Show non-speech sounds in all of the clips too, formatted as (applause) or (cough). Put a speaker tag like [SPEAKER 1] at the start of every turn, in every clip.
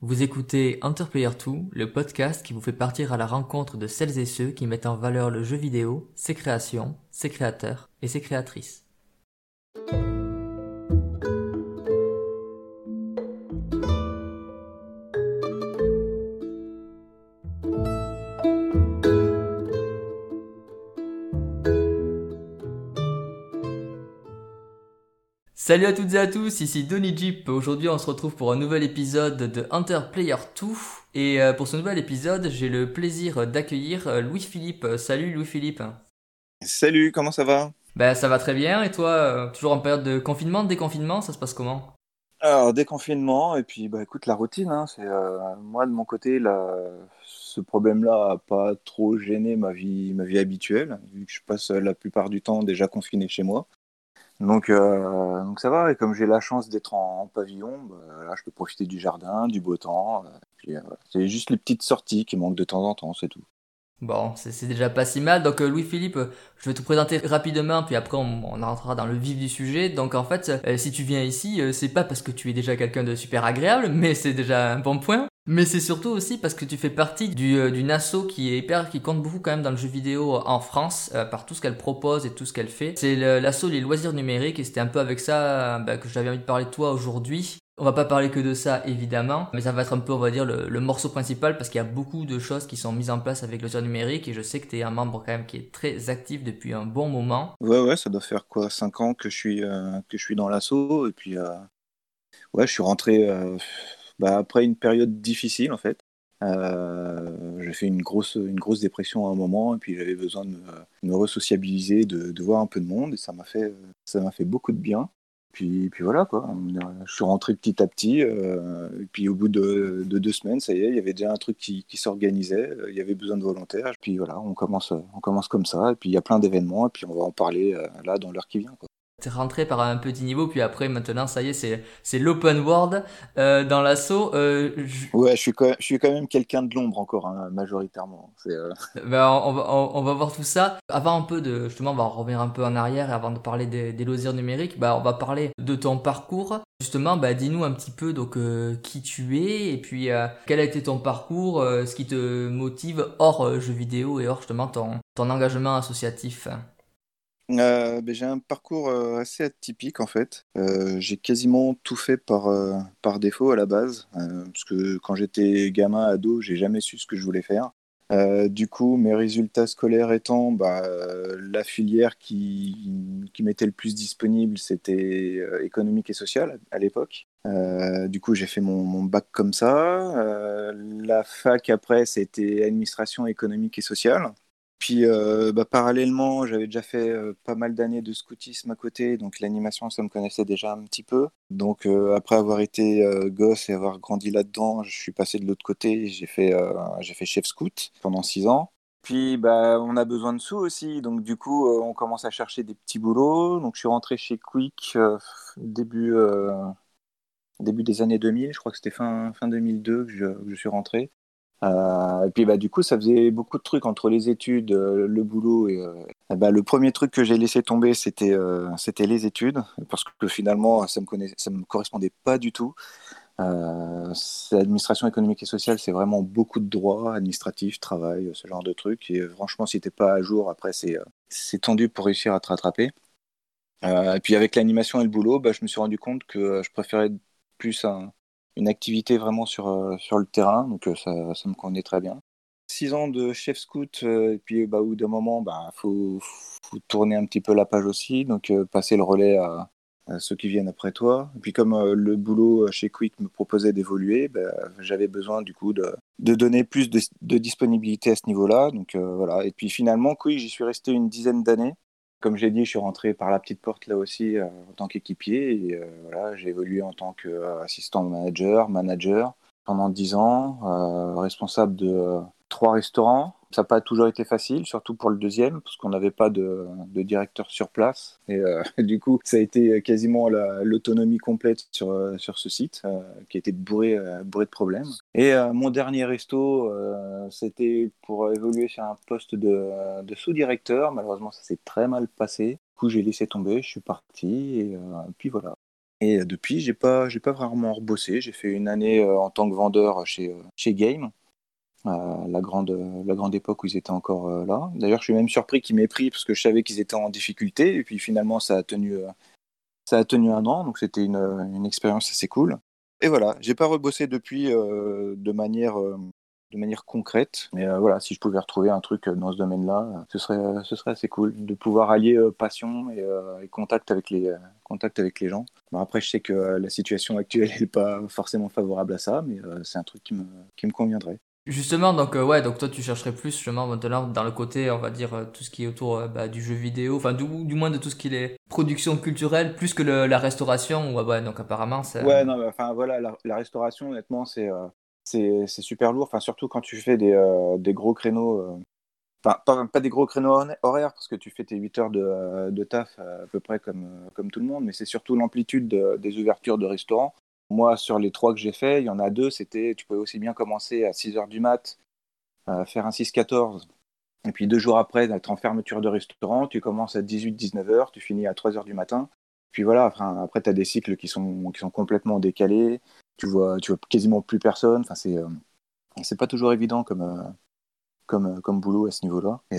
[SPEAKER 1] Vous écoutez Player 2, le podcast qui vous fait partir à la rencontre de celles et ceux qui mettent en valeur le jeu vidéo, ses créations, ses créateurs et ses créatrices. Salut à toutes et à tous, ici Donny Jeep. Aujourd'hui, on se retrouve pour un nouvel épisode de Hunter Player 2. Et euh, pour ce nouvel épisode, j'ai le plaisir d'accueillir euh, Louis-Philippe. Salut Louis-Philippe.
[SPEAKER 2] Salut, comment ça va?
[SPEAKER 1] Ben ça va très bien. Et toi, euh, toujours en période de confinement, déconfinement, ça se passe comment?
[SPEAKER 2] Alors, déconfinement, et puis bah écoute, la routine. Hein, c'est moi de mon côté, ce problème-là n'a pas trop gêné ma vie, ma vie habituelle, vu que je passe la plupart du temps déjà confiné chez moi. Donc, euh, donc ça va, et comme j'ai la chance d'être en, pavillon, bah, là, je peux profiter du jardin, du beau temps. Euh, puis, euh, c'est juste les petites sorties qui manquent de temps en temps, c'est tout.
[SPEAKER 1] Bon, c'est déjà pas si mal. Donc Louis-Philippe, je vais te présenter rapidement, puis après on, on, rentrera dans le vif du sujet. Donc en fait, si tu viens ici, c'est pas parce que tu es déjà quelqu'un de super agréable, mais c'est déjà un bon point. Mais c'est surtout aussi parce que tu fais partie du, euh, d'une asso qui est hyper, qui compte beaucoup quand même dans le jeu vidéo en France, euh, par tout ce qu'elle propose et tout ce qu'elle fait. C'est l'asso Les Loisirs Numériques et c'était un peu avec ça euh, bah, que j'avais envie de parler de toi aujourd'hui. On va pas parler que de ça évidemment, mais ça va être un peu, on va dire, le, morceau principal parce qu'il y a beaucoup de choses qui sont mises en place avec Loisirs Numériques et je sais que tu es un membre quand même qui est très actif depuis un bon moment.
[SPEAKER 2] Ouais, ouais, ça doit faire quoi, 5 ans que je suis, que je suis dans l'asso et puis ouais, je suis rentré bah, après une période difficile en fait. Euh, j'ai fait une grosse, une grosse dépression à un moment et puis j'avais besoin de me, me resociabiliser, de, de, voir un peu de monde et ça m'a fait, ça m'a fait beaucoup de bien. Puis, puis voilà quoi, je suis rentré petit à petit euh, et puis au bout de, de, deux semaines, ça y est, il y avait déjà un truc qui, qui s'organisait, il y avait besoin de volontaires. Puis voilà, on commence, on commence comme ça et puis il y a plein d'événements et puis on va en parler euh, là dans l'heure qui vient. Quoi.
[SPEAKER 1] T'es rentré par un petit niveau, puis après, maintenant, ça y est, c'est, c'est l'open world euh, dans l'assaut. Euh,
[SPEAKER 2] ouais, je suis, quand même, je suis quand même quelqu'un de l'ombre encore, hein, majoritairement. C'est, euh... (laughs)
[SPEAKER 1] ben, on, va, on, va voir tout ça. Avant un peu de, justement, on va revenir un peu en arrière, avant de parler des, des loisirs numériques, bah, on va parler de ton parcours. Justement, bah, dis-nous un petit peu donc euh, qui tu es, et puis euh, quel a été ton parcours, ce qui te motive hors jeux vidéo et hors justement ton, ton engagement associatif.
[SPEAKER 2] Euh, ben, j'ai un parcours euh, assez atypique en fait. Euh, j'ai quasiment tout fait par, par défaut à la base, parce que quand j'étais gamin, ado, j'ai jamais su ce que je voulais faire. du coup, mes résultats scolaires étant, bah, la filière qui, qui m'était le plus disponible, c'était économique et sociale à l'époque. du coup, j'ai fait mon, mon, bac comme ça. la fac après, c'était administration économique et sociale. Puis euh, bah, parallèlement, j'avais déjà fait euh, pas mal d'années de scoutisme à côté, donc l'animation, ça me connaissait déjà un petit peu. Donc euh, après avoir été gosse et avoir grandi là-dedans, je suis passé de l'autre côté, j'ai fait, j'ai fait chef scout pendant six ans. Puis bah, on a besoin de sous aussi, donc du coup on commence à chercher des petits boulots. Donc je suis rentré chez Quick début, des années 2000, je crois que c'était fin, fin 2002 que je, que je suis rentré. Euh, et puis bah, du coup, ça faisait beaucoup de trucs entre les études, euh, le boulot. Et, euh, bah, le premier truc que j'ai laissé tomber, c'était c'était les études, parce que finalement, ça me, ça me correspondait pas du tout. L'administration économique et sociale, c'est vraiment beaucoup de droits administratifs, travail, ce genre de trucs. Et franchement, si t'es pas à jour, après, c'est tendu pour réussir à te rattraper. et puis avec l'animation et le boulot, bah, je me suis rendu compte que je préférais plus un, une activité vraiment sur, euh, sur le terrain, donc euh, ça, ça me convenait très bien. Six ans de chef scout, euh, et puis bah, au bout d'un moment, il bah, faut, tourner un petit peu la page aussi, donc passer le relais à, ceux qui viennent après toi. Et puis comme le boulot chez Quick me proposait d'évoluer, bah, j'avais besoin du coup de, de donner plus de, de, disponibilité à ce niveau-là. Donc voilà. Et puis finalement, Quick, j'y suis resté une dizaine d'années. Comme j'ai dit, je suis rentré par la petite porte là aussi euh, en tant qu'équipier. Et euh, voilà, j'ai évolué en tant qu'assistant manager, manager pendant 10 ans, euh, responsable de trois restaurants. Ça n'a pas toujours été facile, surtout pour le deuxième, parce qu'on n'avait pas de, directeur sur place. Et euh, (laughs) du coup, ça a été quasiment l'autonomie complète sur, euh, sur ce site, euh, qui était bourré, bourré de problèmes. Et mon dernier resto, c'était pour évoluer sur un poste de, sous-directeur. Malheureusement, ça s'est très mal passé. Du coup, j'ai laissé tomber, je suis parti, et puis voilà. Et depuis, j'ai pas, pas vraiment rebossé. J'ai fait une année en tant que vendeur chez, chez Game, la, grande, la grande époque où ils étaient encore là. D'ailleurs, je suis même surpris qu'ils m'aient pris parce que je savais qu'ils étaient en difficulté. Et puis finalement, ça a tenu, ça a tenu un an. Donc c'était une, une expérience assez cool. Et voilà, j'ai pas rebossé depuis de manière de manière concrète. Mais euh, voilà, si je pouvais retrouver un truc euh, dans ce domaine-là, euh, ce serait, ce serait assez cool de pouvoir allier passion et, contact, avec les, contact avec les gens. Après, je sais que la situation actuelle n'est pas forcément favorable à ça, mais c'est un truc qui me, qui me conviendrait.
[SPEAKER 1] Justement, donc ouais, donc toi tu chercherais plus justement maintenant dans le côté, on va dire tout ce qui est autour bah, du jeu vidéo, enfin du, moins de tout ce qui est production culturelle, plus que la restauration. Ouais, ouais, donc apparemment.
[SPEAKER 2] Ouais, non, voilà, la, restauration, honnêtement, c'est super lourd, surtout quand tu fais des, euh, des gros créneaux. Euh, enfin, pas, des gros créneaux horaires, parce que tu fais tes 8 heures de, euh, de taf à peu près comme tout le monde, mais c'est surtout l'amplitude des ouvertures de restaurants. Moi, sur les trois que j'ai fait, il y en a deux, c'était, tu pouvais aussi bien commencer à 6 heures du mat, faire un 6-14, et puis deux jours après, être en fermeture de restaurant, tu commences à 18-19 heures, tu finis à 3 heures du matin. Puis voilà, après, tu as des cycles qui sont, qui sont complètement décalés tu vois, tu vois quasiment plus personne. Enfin, c'est, euh, pas toujours évident comme, euh, comme, euh, comme boulot à ce niveau-là. Et,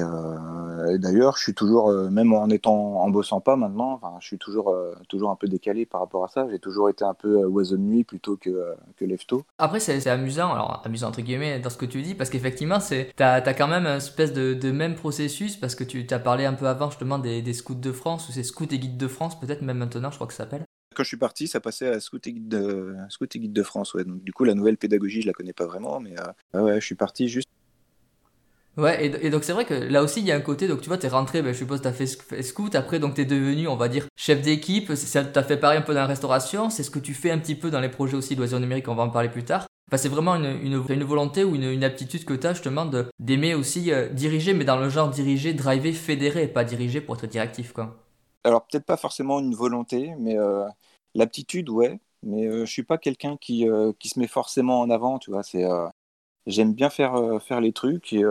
[SPEAKER 2] d'ailleurs, je suis toujours, même en étant, en bossant pas maintenant, enfin, je suis toujours, toujours un peu décalé par rapport à ça. J'ai toujours été un peu oiseau de nuit plutôt que, que lève
[SPEAKER 1] Après, c'est, amusant, alors amusant entre guillemets dans ce que tu dis, parce qu'effectivement, c'est, t'as, as quand même une espèce de, de, même processus, parce que tu t'as parlé un peu avant justement des, des scouts de France, ou c'est scouts et guides de France, peut-être même maintenant, je crois que ça s'appelle
[SPEAKER 2] quand je suis parti, ça passait à Scout et Guide de, Scout et Guide de France. Ouais. Donc, du coup, la nouvelle pédagogie, je la connais pas vraiment, mais euh, ouais, je suis parti juste.
[SPEAKER 1] Ouais, et, donc c'est vrai que là aussi, il y a un côté, donc tu vois, t'es rentré, ben, je suppose, t'as fait scout, après, donc t'es devenu, on va dire, chef d'équipe, t'as fait pareil un peu dans la restauration, c'est ce que tu fais un petit peu dans les projets aussi d'oiseaux numériques, on va en parler plus tard. Enfin, c'est vraiment une, une, volonté ou une, aptitude que tu as justement d'aimer aussi euh, diriger, mais dans le genre diriger, driver, fédérer, pas diriger pour être directif, quoi.
[SPEAKER 2] Alors peut-être pas forcément une volonté, mais euh, L'aptitude, ouais, mais euh, je suis pas quelqu'un qui, euh, qui se met forcément en avant, tu vois. C'est, j'aime bien faire, faire les trucs. Et,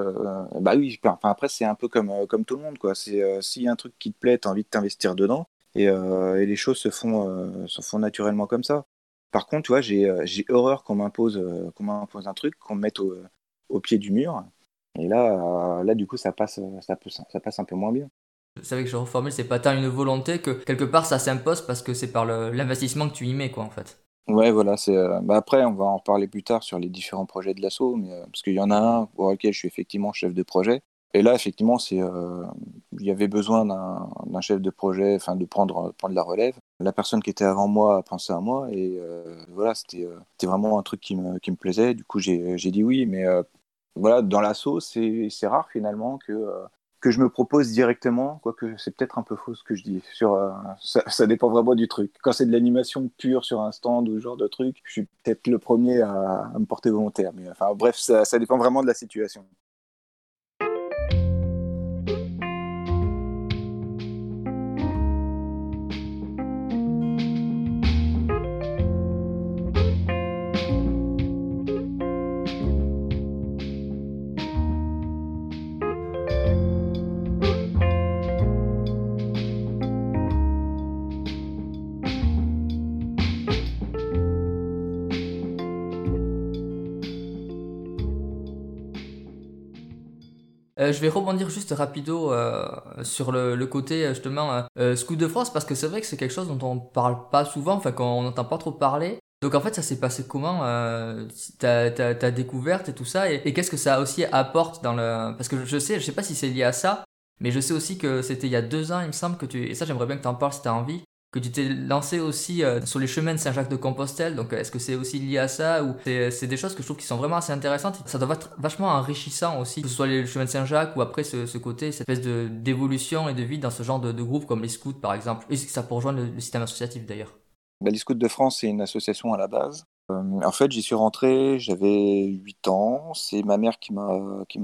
[SPEAKER 2] bah oui, enfin, après, c'est un peu comme, comme tout le monde, quoi. C'est, s'il y a un truc qui te plaît, tu as envie de t'investir dedans. Et, les choses se font, se font naturellement comme ça. Par contre, tu vois, j'ai, horreur qu'on m'impose, qu'on m'impose un truc, qu'on me mette au, au, pied du mur. Et là, là, du coup, ça passe, ça, ça passe un peu moins bien.
[SPEAKER 1] Vous savez que je reformule, c'est pas tant une volonté que quelque part ça s'impose parce que c'est par l'investissement que tu y mets, quoi, en fait.
[SPEAKER 2] Ouais, voilà. C'est. Euh, bah après, on va en reparler plus tard sur les différents projets de l'assaut, mais euh, parce qu'il y en a un pour lequel je suis effectivement chef de projet. Et là, effectivement, c'est. Euh, il y avait besoin d'un chef de projet, enfin, de prendre la relève. La personne qui était avant moi a pensé à moi, et voilà, c'était vraiment un truc qui me plaisait. Du coup, j'ai dit oui, mais voilà, dans l'assaut, c'est rare finalement que que je me propose directement, quoique c'est peut-être un peu faux ce que je dis. Sur, euh, ça, dépend vraiment du truc. Quand c'est de l'animation pure sur un stand ou ce genre de truc, je suis peut-être le premier à, me porter volontaire. Mais enfin, bref, ça dépend vraiment de la situation.
[SPEAKER 1] Euh, je vais rebondir juste rapido euh, sur le, côté justement euh, Scout de France parce que c'est vrai que c'est quelque chose dont on parle pas souvent, enfin qu'on n'entend pas trop parler. Donc en fait ça s'est passé comment ta, ta, découverte et tout ça et, et qu'est-ce que ça aussi apporte dans le... Parce que je sais, je sais pas si c'est lié à ça, mais je sais aussi que c'était il y a deux ans il me semble que tu... Et ça j'aimerais bien que tu en parles si tu as envie que tu t'es lancé aussi euh, sur les chemins de Saint-Jacques-de-Compostelle. Donc, est-ce que c'est aussi lié à ça ou c'est des choses que je trouve qui sont vraiment assez intéressantes. Ça doit être vachement enrichissant aussi, que ce soit les chemins de Saint-Jacques ou après ce, côté, cette espèce d'évolution et de vie dans ce genre de, groupe comme les scouts par exemple. Et ça pour rejoindre le, système associatif d'ailleurs.
[SPEAKER 2] Bah, les scouts de France, c'est une association à la base. Euh, en fait, j'y suis rentré, j'avais 8 ans. C'est ma mère qui m'a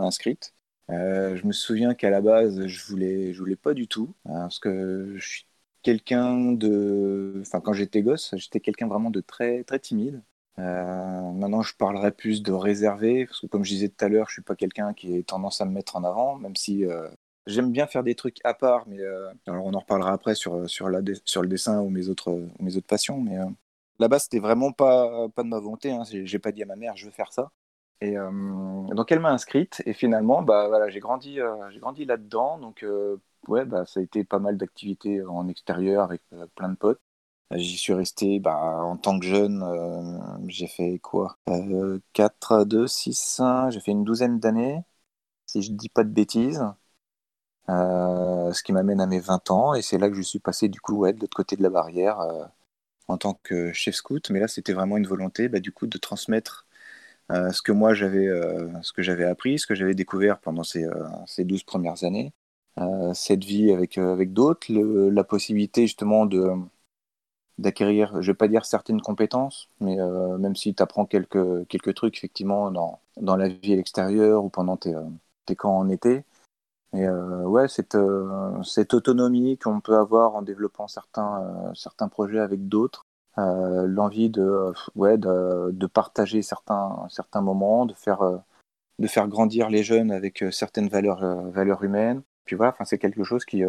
[SPEAKER 2] inscrite. Euh, je me souviens qu'à la base, je voulais, je voulais pas du tout, hein, parce que je suis quelqu'un de. Enfin, quand j'étais gosse, j'étais quelqu'un vraiment de très, très timide. Euh, maintenant, je parlerai plus de réservé, parce que comme je disais tout à l'heure, je suis pas quelqu'un qui ait tendance à me mettre en avant, même si euh, J'aime bien faire des trucs à part, mais alors on en reparlera après sur, sur, la, sur le dessin ou mes autres, mes autres passions. Mais là-bas, c'était vraiment pas, pas de ma volonté. Hein. J'ai pas dit à ma mère, je veux faire ça. Et donc elle m'a inscrite et finalement, bah voilà, j'ai grandi, j'ai grandi là-dedans. Donc ouais, bah ça a été pas mal d'activités en extérieur avec plein de potes. J'y suis resté bah, en tant que jeune, euh, j'ai fait quoi? Euh, 4, 2, 6, 1, j'ai fait une douzaine d'années, si je ne dis pas de bêtises. Euh, ce qui m'amène à mes 20 ans, et c'est là que je suis passé du coup ouais, de l'autre côté de la barrière euh, en tant que chef scout. Mais là, c'était vraiment une volonté bah, du coup de transmettre ce que moi j'avais, appris, ce que j'avais découvert pendant ces, ces 12 premières années, cette vie avec, avec d'autres, la possibilité justement de d'acquérir, je vais pas dire certaines compétences, mais euh, même si tu apprends quelques, quelques trucs effectivement dans, dans la vie à l'extérieur ou pendant tes, euh, tes camps en été. Et euh, ouais, cette, cette autonomie qu'on peut avoir en développant certains, certains projets avec d'autres, l'envie de, ouais, de, de, partager certains, certains moments, de faire, de faire grandir les jeunes avec certaines valeurs, valeurs humaines. Puis voilà, c'est quelque chose qui,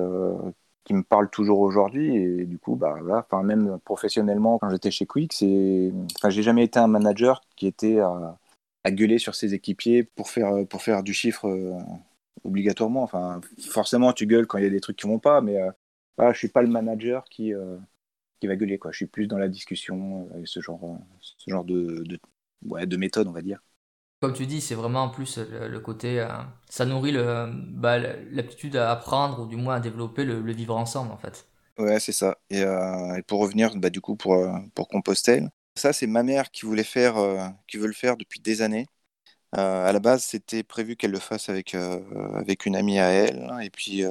[SPEAKER 2] qui me parle toujours aujourd'hui et du coup bah voilà même professionnellement quand j'étais chez Quick c'est enfin j'ai jamais été un manager qui était à, gueuler sur ses équipiers pour faire pour faire du chiffre euh, obligatoirement. Enfin forcément tu gueules quand il y a des trucs qui vont pas mais euh, voilà, je suis pas le manager qui euh, qui va gueuler quoi. Je suis plus dans la discussion et ce genre ce genre de, de de méthode on va dire
[SPEAKER 1] comme tu dis, c'est vraiment en plus le, côté, euh, ça nourrit le, bah, l'aptitude à apprendre ou du moins à développer le, vivre ensemble en fait.
[SPEAKER 2] Ouais, c'est ça. Et, euh, pour revenir, bah, du coup, pour, euh, pour Compostelle, ça, c'est ma mère qui voulait faire, qui veut le faire depuis des années. à la base, c'était prévu qu'elle le fasse avec, avec une amie à elle. et puis,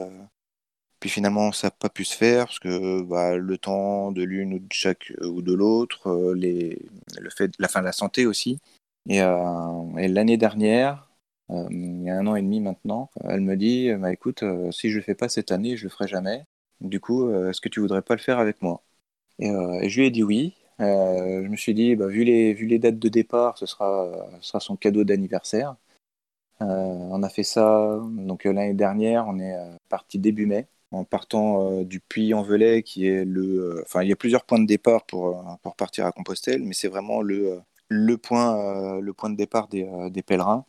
[SPEAKER 2] puis finalement, ça n'a pas pu se faire parce que bah, le temps de l'une ou de chaque ou de l'autre, les, le fait, la fin de la santé aussi. Euh, et, l'année dernière, euh, il y a un an et demi maintenant, elle me dit bah, écoute, euh, si je le fais pas cette année, je le ferai jamais. Du coup, est-ce que tu voudrais pas le faire avec moi? Et, je lui ai dit oui. je me suis dit, bah, vu, les, dates de départ, ce sera, ce sera son cadeau d'anniversaire. on a fait ça donc l'année dernière, on est parti début mai, en partant du Puy-en-Velay, qui est le. Enfin, il y a plusieurs points de départ pour, pour partir à Compostelle, mais c'est vraiment le, le point, euh, le point de départ des, euh, des, pèlerins.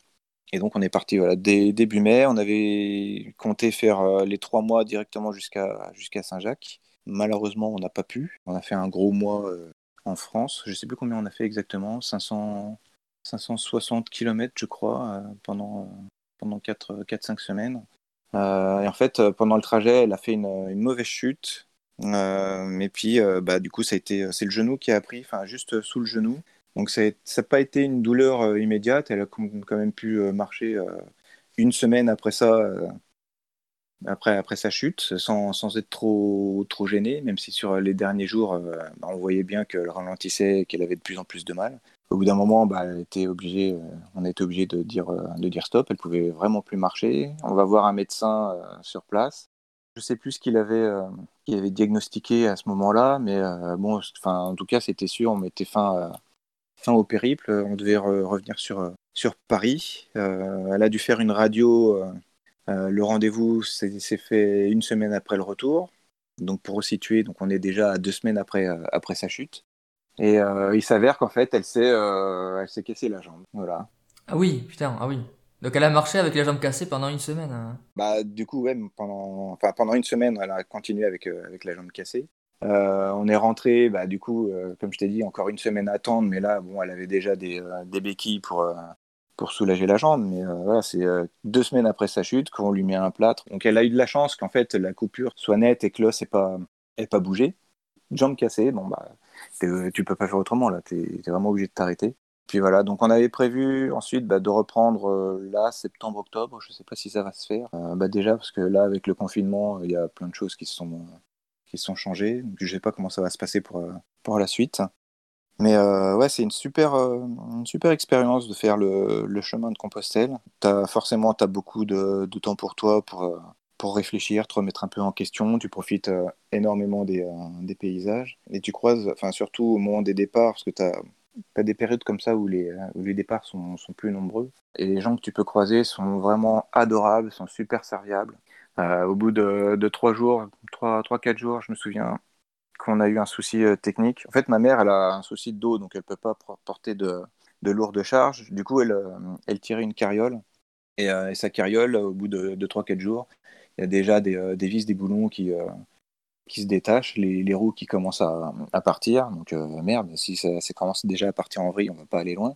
[SPEAKER 2] Et donc on est parti voilà, début mai. On avait compté faire euh, les trois mois directement jusqu'à jusqu'à Saint-Jacques. Malheureusement, on n'a pas pu. On a fait un gros mois en France. Je ne sais plus combien on a fait exactement. 500, 560 km, je crois, pendant, pendant 4-5 semaines. et en fait, pendant le trajet, elle a fait une, mauvaise chute. et puis, bah, du coup, c'est le genou qui a pris, juste sous le genou. Donc ça n'a pas été une douleur euh, immédiate, elle a quand même pu euh, marcher euh, une semaine après ça, après, sa chute, sans, être trop, gênée, même si sur les derniers jours, bah, on voyait bien qu'elle ralentissait et qu'elle avait de plus en plus de mal. Au bout d'un moment, bah, était on été obligé de dire, de dire stop, elle pouvait vraiment plus marcher. On va voir un médecin sur place. Je sais plus ce qu'il avait, diagnostiqué à ce moment-là, mais en tout cas, c'était sûr, on mettait fin au périple, on devait revenir sur, euh, sur Paris. Euh, elle a dû faire une radio. Euh, le rendez-vous s'est fait une semaine après le retour. Donc pour resituer, donc on est déjà à deux semaines après, après sa chute. Et il s'avère qu'en fait, elle s'est s'est cassée la jambe. Voilà.
[SPEAKER 1] Ah oui, putain, ah oui. Donc elle a marché avec la jambe cassée pendant une semaine. Hein.
[SPEAKER 2] Bah du coup ouais, pendant enfin pendant une semaine, elle a continué avec avec la jambe cassée. Euh, on est rentré, bah, du coup, euh, comme je t'ai dit, encore une semaine à attendre, mais là, bon, elle avait déjà des, euh, béquilles pour, pour soulager la jambe. Mais voilà, c'est deux semaines après sa chute qu'on lui met un plâtre. Donc elle a eu de la chance qu'en fait la coupure soit nette et que l'os n'ait pas, pas bougé. Jambe cassée, bon, bah, tu peux pas faire autrement, là, tu es, vraiment obligé de t'arrêter. Puis voilà, donc on avait prévu ensuite bah, de reprendre là, septembre-octobre, je sais pas si ça va se faire. bah, déjà, parce que là, avec le confinement, il y a plein de choses qui se sont qui sont changés. Je sais pas comment ça va se passer pour, euh, pour la suite. Mais euh, ouais, c'est une super, euh, une super expérience de faire le, le chemin de Compostelle. As, forcément, tu as beaucoup de, de, temps pour toi, pour, pour réfléchir, te remettre un peu en question. Tu profites énormément des, des, paysages. Et tu croises, enfin, surtout au moment des départs, parce que tu as, as, des périodes comme ça où les, où les départs sont, sont, plus nombreux. Et les gens que tu peux croiser sont vraiment adorables, sont super serviables. Au bout de, trois jours, trois, trois, quatre jours, je me souviens qu'on a eu un souci technique. En fait, ma mère, elle a un souci de dos, donc elle peut pas porter de, de lourdes charges. Du coup, elle, elle tirait une carriole. Et, sa carriole, au bout de, de 3-4 jours, il y a déjà des, vis, des boulons qui, se détachent, les, roues qui commencent à, partir. Donc euh, merde, si ça, ça, commence déjà à partir en vrille, on va pas aller loin.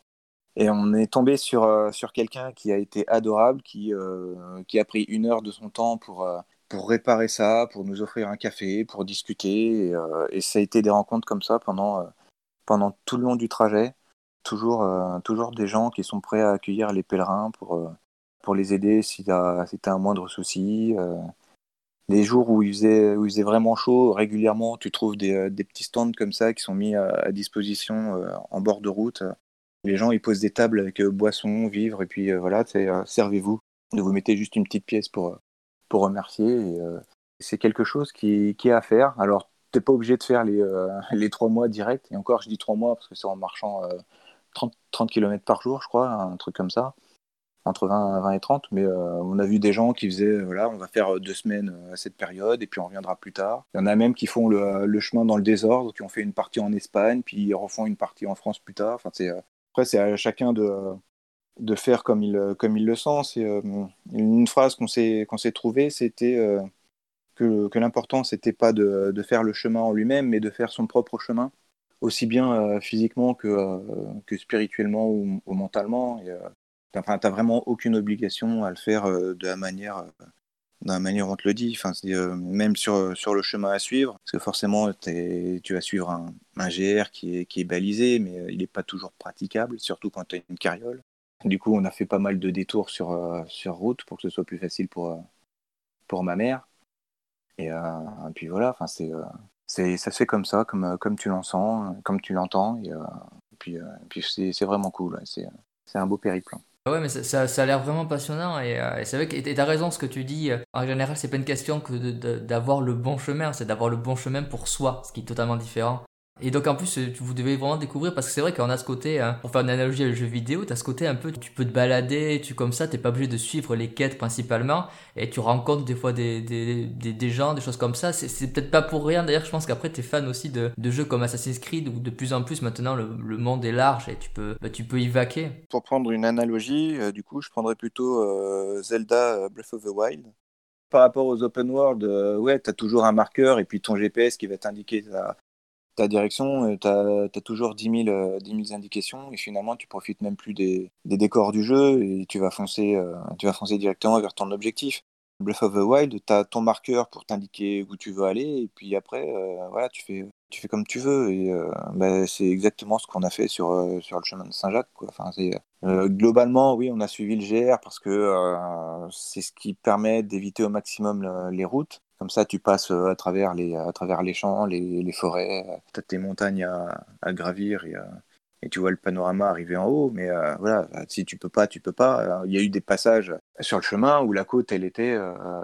[SPEAKER 2] Et on est tombé sur, euh, sur quelqu'un qui a été adorable, qui, euh, qui a pris une heure de son temps pour, pour réparer ça, pour nous offrir un café, pour discuter. Et, ça a été des rencontres comme ça pendant, pendant tout le long du trajet. Toujours, toujours des gens qui sont prêts à accueillir les pèlerins pour, pour les aider si tu as, si un moindre souci les jours où il faisait, où il faisait vraiment chaud, régulièrement, tu trouves des, euh, des, petits stands comme ça qui sont mis à, disposition euh, en bord de route. Les gens, ils posent des tables avec euh, boissons, vivres, et puis voilà, servez-vous. Vous mettez juste une petite pièce pour, pour remercier. c'est quelque chose qui, est à faire. Alors, t'es pas obligé de faire les, (laughs) les trois mois direct. Et encore, je dis trois mois parce que c'est en marchant 30, 30 km par jour, je crois, un truc comme ça entre 20, 20 et 30, mais euh, on a vu des gens qui faisaient, euh, voilà, on va faire euh, deux semaines à cette période et puis on reviendra plus tard. Il y en a même qui font le, chemin dans le désordre, qui ont fait une partie en Espagne, puis ils refont une partie en France plus tard. Enfin, c'est, après, c'est à chacun de, de faire comme il, comme il le sent. C'est une phrase qu'on s'est, qu'on s'est trouvée, c'était que, que l'important, c'était pas de, de, faire le chemin en lui-même, mais de faire son propre chemin, aussi bien physiquement que, que spirituellement ou, mentalement. Et, Enfin, t'as vraiment aucune obligation à le faire euh, de la manière, euh, la manière on te le dit. Enfin, euh, même sur, sur le chemin à suivre, parce que forcément, tu vas suivre un, un, GR qui est, qui est balisé, mais il n'est pas toujours praticable, surtout quand tu as une carriole. Du coup, on a fait pas mal de détours sur, sur route pour que ce soit plus facile pour, pour ma mère. Et, puis voilà, enfin, c'est, ça se fait comme ça, comme, comme tu l'entends, comme tu l'entends. Et, puis, puis c'est, vraiment cool. C'est, c'est un beau périple.
[SPEAKER 1] Ouais, mais ça, ça, a l'air vraiment passionnant et, euh, c'est vrai que tu as raison ce que tu dis. Euh, en général, c'est pas une question que d'avoir le bon chemin, c'est d'avoir le bon chemin pour soi, ce qui est totalement différent. Et donc en plus, euh, vous devez vraiment découvrir parce que c'est vrai qu'on a ce côté, hein, pour faire une analogie avec le jeu vidéo, tu as ce côté un peu, tu peux te balader, tu comme ça, t'es pas obligé de suivre les quêtes principalement, et tu rencontres des fois des, des, des, gens, des choses comme ça. C'est peut-être pas pour rien d'ailleurs, je pense qu'après tu es fan aussi de, de, jeux comme Assassin's Creed où de plus en plus maintenant le, le monde est large et tu peux, bah, tu peux y vaquer.
[SPEAKER 2] Pour prendre une analogie, euh, du coup, je prendrais plutôt euh, Zelda Breath of the Wild par rapport aux open world, ouais, tu as toujours un marqueur et puis ton GPS qui va t'indiquer ta direction, tu as, toujours 10 000, 10 indications et finalement tu profites même plus des, décors du jeu et tu vas, foncer, euh, tu vas foncer directement vers ton objectif. Breath of the Wild, tu as ton marqueur pour t'indiquer où tu veux aller et puis après, euh, voilà, tu fais, tu fais comme tu veux et euh, bah, c'est exactement ce qu'on a fait sur, sur le chemin de Saint-Jacques. Enfin, globalement, oui, on a suivi le GR parce que c'est ce qui permet d'éviter au maximum les routes. Comme ça, tu passes euh, à travers les, à travers les champs, les, les forêts, euh, tu as tes montagnes à, gravir et, euh, et, tu vois le panorama arriver en haut. Mais voilà, si tu peux pas, tu peux pas. Il y a eu des passages sur le chemin où la côte, elle était,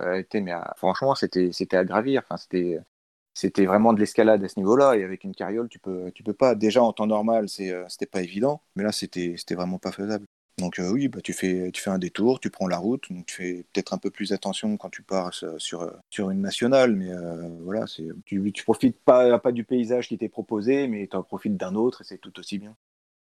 [SPEAKER 2] elle était mais franchement, c'était, c'était à gravir. Enfin, c'était, c'était vraiment de l'escalade à ce niveau-là. Et avec une carriole, tu peux, tu peux pas. Déjà en temps normal, c'est, c'était pas évident. Mais là, c'était, c'était vraiment pas faisable. Donc euh, oui, bah, tu, fais, tu fais un détour, tu prends la route, donc tu fais peut-être un peu plus attention quand tu pars sur, euh, sur une nationale, mais euh, voilà, c'est, tu, tu profites pas, du paysage qui t'est proposé, mais tu en profites d'un autre et c'est tout aussi bien.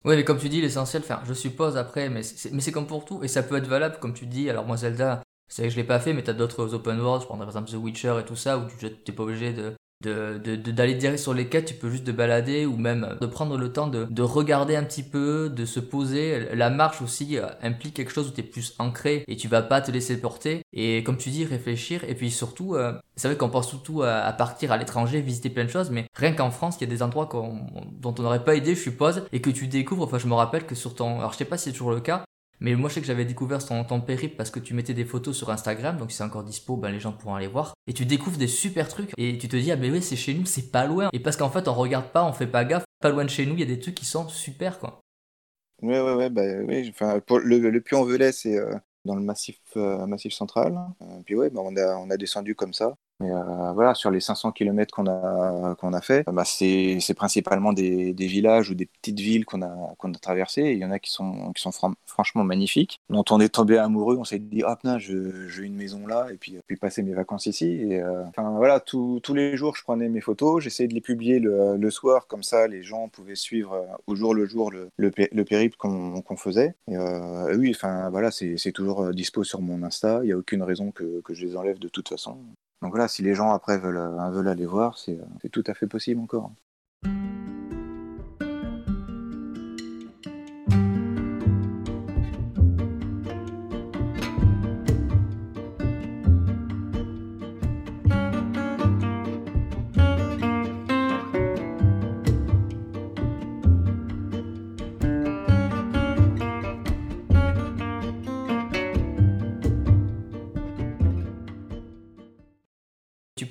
[SPEAKER 1] Oui, mais comme tu dis, l'essentiel, enfin, je suppose après, mais c'est, comme pour tout, et ça peut être valable, comme tu dis. Alors moi, Zelda, c'est vrai que je l'ai pas fait, mais tu d'autres open world, je par exemple The Witcher et tout ça, où tu n'es pas obligé de, d'aller de, de, direct sur les quêtes, tu peux juste te balader ou même de prendre le temps de, de regarder un petit peu, de se poser. La marche aussi euh, implique quelque chose où tu es plus ancré et tu vas pas te laisser porter. Et comme tu dis, réfléchir. Et puis surtout, euh, c'est vrai qu'on pense surtout à, partir à l'étranger, visiter plein de choses, mais rien qu'en France, il y a des endroits dont on n'aurait pas idée, je suppose, et que tu découvres. Enfin, je me rappelle que sur ton... Alors, je sais pas si c'est toujours le cas, mais moi, je sais que j'avais découvert ton, ton périple parce que tu mettais des photos sur Instagram, donc si c'est encore dispo, ben, les gens pourront aller voir. Et tu découvres des super trucs. Et tu te dis, ah, mais oui, c'est chez nous, c'est pas loin. Et parce qu'en fait, on regarde pas, on fait pas gaffe. Pas loin de chez nous, il y a des trucs qui sont super, quoi.
[SPEAKER 2] Ouais, ouais, ouais, bah, oui. Enfin, le, le Puy-en-Velay, c'est euh, dans le massif, euh, massif central. Euh, puis ouais, bah, on, a, on a descendu comme ça. Mais euh, voilà, sur les 500 km qu'on a, qu'on a fait, bah c'est, principalement des, des, villages ou des petites villes qu'on a, qu'on a traversées. Il y en a qui sont, qui sont franchement magnifiques, dont on est tombé amoureux. On s'est dit, ah putain, j'ai une maison là, et puis, puis passer mes vacances ici. Et euh, enfin voilà, tous les jours, je prenais mes photos, j'essayais de les publier le, le, soir, comme ça les gens pouvaient suivre euh, au jour le jour le, le, périple qu'on, qu'on faisait. Et oui, enfin voilà, c'est, c'est toujours dispo sur mon Insta. Il n'y a aucune raison que, que je les enlève de toute façon. Donc voilà, si les gens après veulent, euh, veulent aller voir, c'est tout à fait possible encore.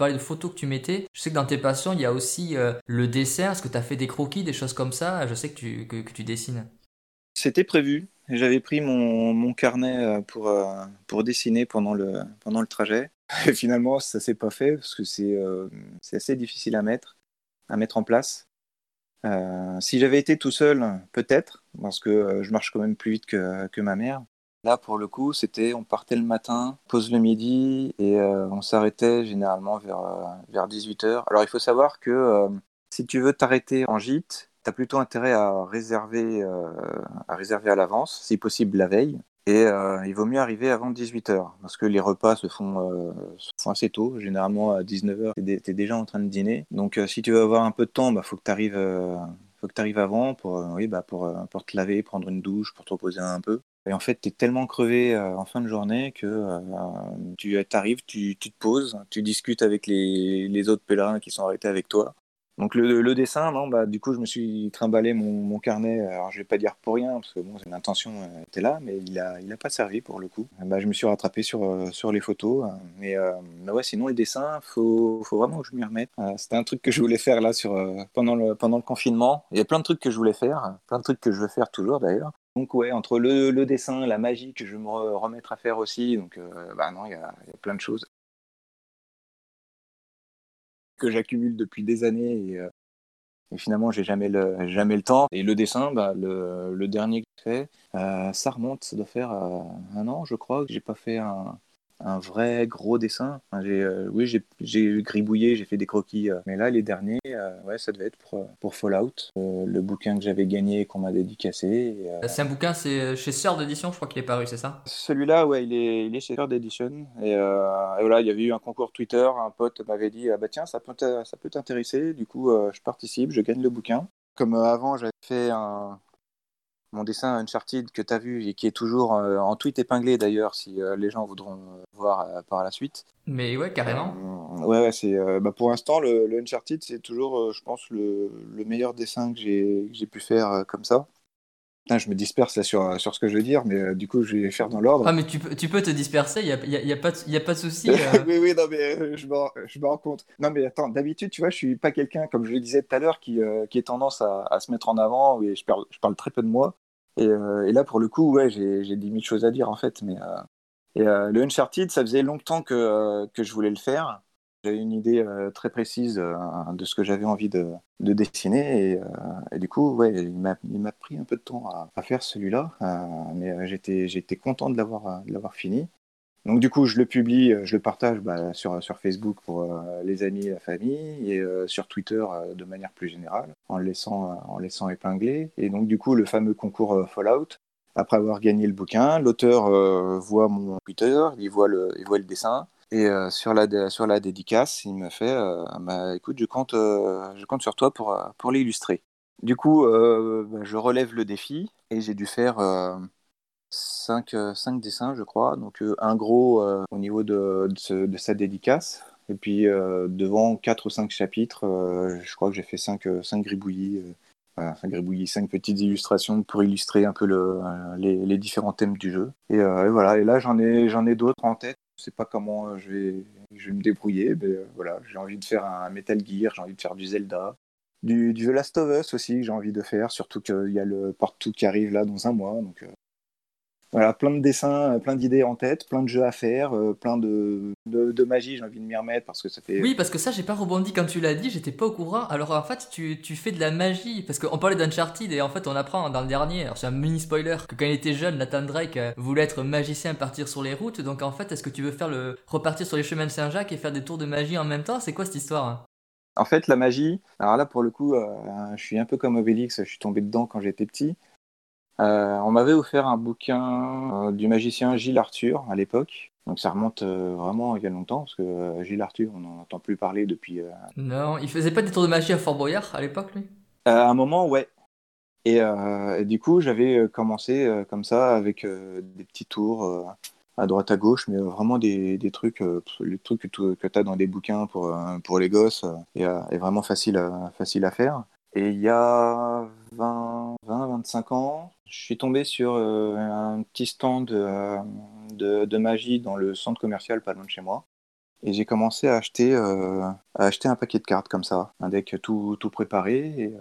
[SPEAKER 1] Parlais de photos que tu mettais. Je sais que dans tes passions, il y a aussi euh, le dessin. Est-ce que tu as fait des croquis, des choses comme ça? Je sais que tu, dessines.
[SPEAKER 2] C'était prévu. J'avais pris mon, carnet euh, pour, euh, pour dessiner pendant le, trajet. (laughs) Et finalement, ça s'est pas fait parce que c'est assez difficile à mettre, à mettre en place. si j'avais été tout seul, peut-être, parce que je marche quand même plus vite que ma mère. Là, pour le coup, c'était on partait le matin, pause le midi et euh, on s'arrêtait généralement vers, euh, vers 18h. Alors, il faut savoir que euh, si tu veux t'arrêter en gîte, tu as plutôt intérêt à réserver, à réserver à l'avance, si possible la veille. Et il vaut mieux arriver avant 18h parce que les repas se font, assez tôt. Généralement à 19h, tu es, déjà en train de dîner. Donc, si tu veux avoir un peu de temps, il bah, faut que tu arrives avant pour, oui, bah pour te laver, prendre une douche, pour te reposer un peu. Et en fait, tu es tellement crevé euh, en fin de journée que euh, tu arrives, tu, te poses, tu discutes avec les, autres pèlerins qui sont arrêtés avec toi. Donc le, dessin, non, bah, du coup, je me suis trimballé mon, carnet. Alors, je vais pas dire pour rien, parce que bon, l'intention euh, était là, mais il a, il a pas servi pour le coup. Bah, je me suis rattrapé sur, sur les photos. Mais, mais ouais, sinon, le dessin, faut, faut vraiment que je m'y remette. C'était un truc que je voulais faire là pendant, le, pendant le confinement. Il y a plein de trucs que je voulais faire, plein de trucs que je veux faire toujours d'ailleurs. Donc ouais, entre le, dessin, la magie que je vais me remettre à faire aussi, donc euh, bah non, il y, a, plein de choses que j'accumule depuis des années et, euh, et finalement j'ai jamais le jamais le temps. Et le dessin, bah, le, le dernier que j'ai fait, euh, ça remonte, ça doit faire un an, je crois, que j'ai pas fait un, un vrai gros dessin. j'ai, euh, oui, j'ai gribouillé, j'ai fait des croquis. Euh, mais là, les derniers, euh, ouais, ça devait être pour, pour Fallout, le bouquin que j'avais gagné qu'on m'a dédicacé.
[SPEAKER 1] c'est un bouquin, c'est chez Sœur d'édition, je crois qu'il est paru, c'est ça?
[SPEAKER 2] Celui-là, ouais, il est, il est chez Sœur d'édition. Et, voilà, il y avait eu un concours Twitter, un pote m'avait dit, ah bah tiens, ça peut, ça peut t'intéresser. Du coup, je participe, je gagne le bouquin. Comme avant, j'avais fait un, mon dessin Uncharted que tu as vu et qui est toujours euh, en tweet épinglé d'ailleurs si euh, les gens voudront euh, voir par la suite.
[SPEAKER 1] Mais ouais, carrément.
[SPEAKER 2] ouais, ouais c'est bah, pour l'instant le, Uncharted c'est toujours je pense le, le, meilleur dessin que j'ai pu faire comme ça. je me disperse là sur, sur ce que je veux dire, mais du coup, je vais faire dans l'ordre.
[SPEAKER 1] Ah, mais tu peux, tu peux te disperser, il n'y a, y a, pas de, y a pas de souci. (laughs)
[SPEAKER 2] oui, oui, non, mais je me, je me rends compte. Non, mais attends, d'habitude, tu vois, je suis pas quelqu'un, comme je le disais tout à l'heure, qui, qui est tendance à, à, se mettre en avant, et je parle, je parle très peu de moi. Euh, et, là, pour le coup, ouais, j'ai, 10 000 choses à dire en fait. Mais, euh, euh, le Uncharted, ça faisait longtemps que, je voulais le faire. J'avais une idée très précise de ce que j'avais envie de, de dessiner. Et, du coup, ouais, il m'a, pris un peu de temps à, faire celui-là. mais j'étais, content de l'avoir fini. Donc du coup, je le publie, euh, je le partage bah, sur, sur Facebook pour euh, les amis et la famille, et euh, sur Twitter de manière plus générale, en laissant, en laissant épingler. Et donc du coup, le fameux concours Fallout, après avoir gagné le bouquin, l'auteur voit mon Twitter, il voit le, il voit le dessin, et sur, la, sur la dédicace, il me fait bah, écoute, je compte, je compte sur toi pour, pour l'illustrer. Du coup, bah, je relève le défi, et j'ai dû faire 5, euh, cinq dessins, je crois. Donc euh, un gros euh, au niveau de, de, sa dédicace. Et puis devant 4 ou 5 chapitres, je crois que j'ai fait 5, cinq gribouillis. Voilà, 5 gribouillis, 5 petites illustrations pour illustrer un peu le, les, les, différents thèmes du jeu. Et, voilà, et là j'en ai, j'en ai d'autres en tête. Je sais pas comment je vais, je vais me débrouiller, mais voilà, j'ai envie de faire un Metal Gear, j'ai envie de faire du Zelda, du, du Last of Us aussi, j'ai envie de faire, surtout qu'il y a le Portal qui arrive là dans un mois. Donc Voilà, plein de dessins, plein d'idées en tête, plein de jeux à faire, plein de, de, magie, j'ai envie de m'y remettre parce que ça fait.
[SPEAKER 1] Oui, parce que ça, j'ai pas rebondi quand tu l'as dit, j'étais pas au courant. Alors en fait, tu, tu fais de la magie, parce qu'on parlait d'Uncharted et en fait, on apprend dans le dernier, alors c'est un mini spoiler, que quand il était jeune, Nathan Drake voulait être magicien, partir sur les routes. Donc en fait, est-ce que tu veux faire le repartir sur les chemins de Saint-Jacques et faire des tours de magie en même temps? C'est quoi cette histoire hein?
[SPEAKER 2] En fait, la magie, alors là pour le coup, je suis un peu comme Obélix, je suis tombé dedans quand j'étais petit. Euh, on m'avait offert un bouquin euh, du magicien Gilles Arthur à l'époque. Donc ça remonte euh, vraiment il y a longtemps, parce que Gilles Arthur, on n'en entend plus parler depuis...
[SPEAKER 1] Non, il faisait pas des tours de magie à Fort Boyard à l'époque, lui?
[SPEAKER 2] À un moment, ouais. Et, du coup, j'avais commencé comme ça, avec des petits tours à droite à gauche, mais vraiment des, trucs, les trucs que tu as dans des bouquins pour, pour les gosses, et, vraiment facile facile à faire. Et il y a 20, 20 25 ans, je suis tombé sur euh, un petit stand euh, de, de, magie dans le centre commercial pas loin de chez moi. Et j'ai commencé à acheter, euh, à acheter un paquet de cartes comme ça, un deck tout, tout préparé. Et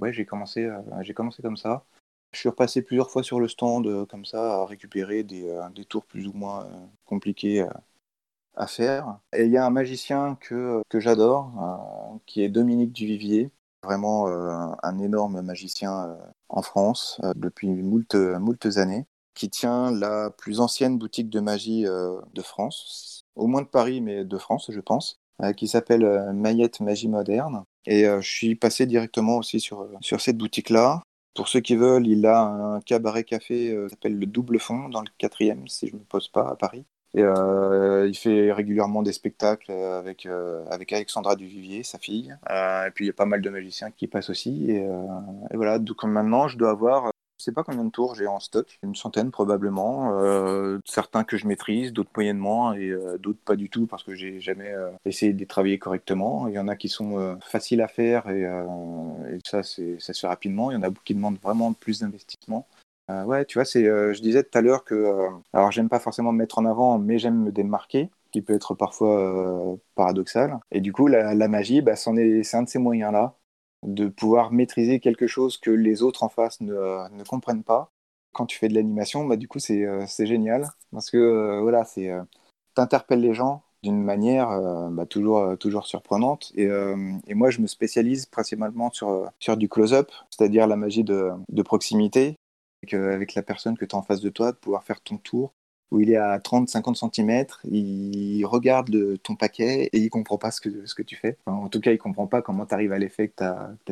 [SPEAKER 2] ouais, j'ai commencé, commencé comme ça. Je suis repassé plusieurs fois sur le stand comme ça à récupérer des, des tours plus ou moins compliqués à faire. Et il y a un magicien que, que j'adore, qui est Dominique Duvivier, vraiment euh, un énorme magicien euh, en France euh, depuis moult, moultes années, qui tient la plus ancienne boutique de magie de France, au moins de Paris, mais de France, je pense, qui s'appelle Mayette Magie Moderne. Et je suis passé directement aussi sur, sur cette boutique-là. Pour ceux qui veulent, il a un cabaret café qui s'appelle le Double Fond dans le quatrième, si je ne me pose pas, à Paris. Et euh, il fait régulièrement des spectacles avec, euh, avec Alexandra Duvivier, sa fille. Euh, et puis il y a pas mal de magiciens qui passent aussi. Et, et voilà, donc maintenant je dois avoir, je sais pas combien de tours j'ai en stock, une centaine probablement. certains que je maîtrise, d'autres moyennement et d'autres pas du tout parce que j'ai jamais essayé de les travailler correctement. Il y en a qui sont faciles à faire et, et ça, ça se fait rapidement. Il y en a qui demandent vraiment plus d'investissement. Euh, ouais, tu vois, c'est, euh, je disais tout à l'heure que, euh, alors j'aime pas forcément me mettre en avant, mais j'aime me démarquer, qui peut être parfois paradoxal. Et du coup, la, magie, bah, est, c'est un de ces moyens-là, de pouvoir maîtriser quelque chose que les autres en face ne, ne comprennent pas. Quand tu fais de l'animation, bah, du coup, c'est, c'est génial, parce que voilà, c'est, t'interpelles les gens d'une manière bah, toujours, toujours surprenante. Et, et, moi, je me spécialise principalement sur, sur du close-up, c'est-à-dire la magie de, de proximité, avec, la personne que tu as en face de toi, de pouvoir faire ton tour, où il est à 30-50 cm, il regarde ton paquet et il comprend pas ce que, tu fais. en tout cas, il comprend pas comment tu arrives à l'effet que tu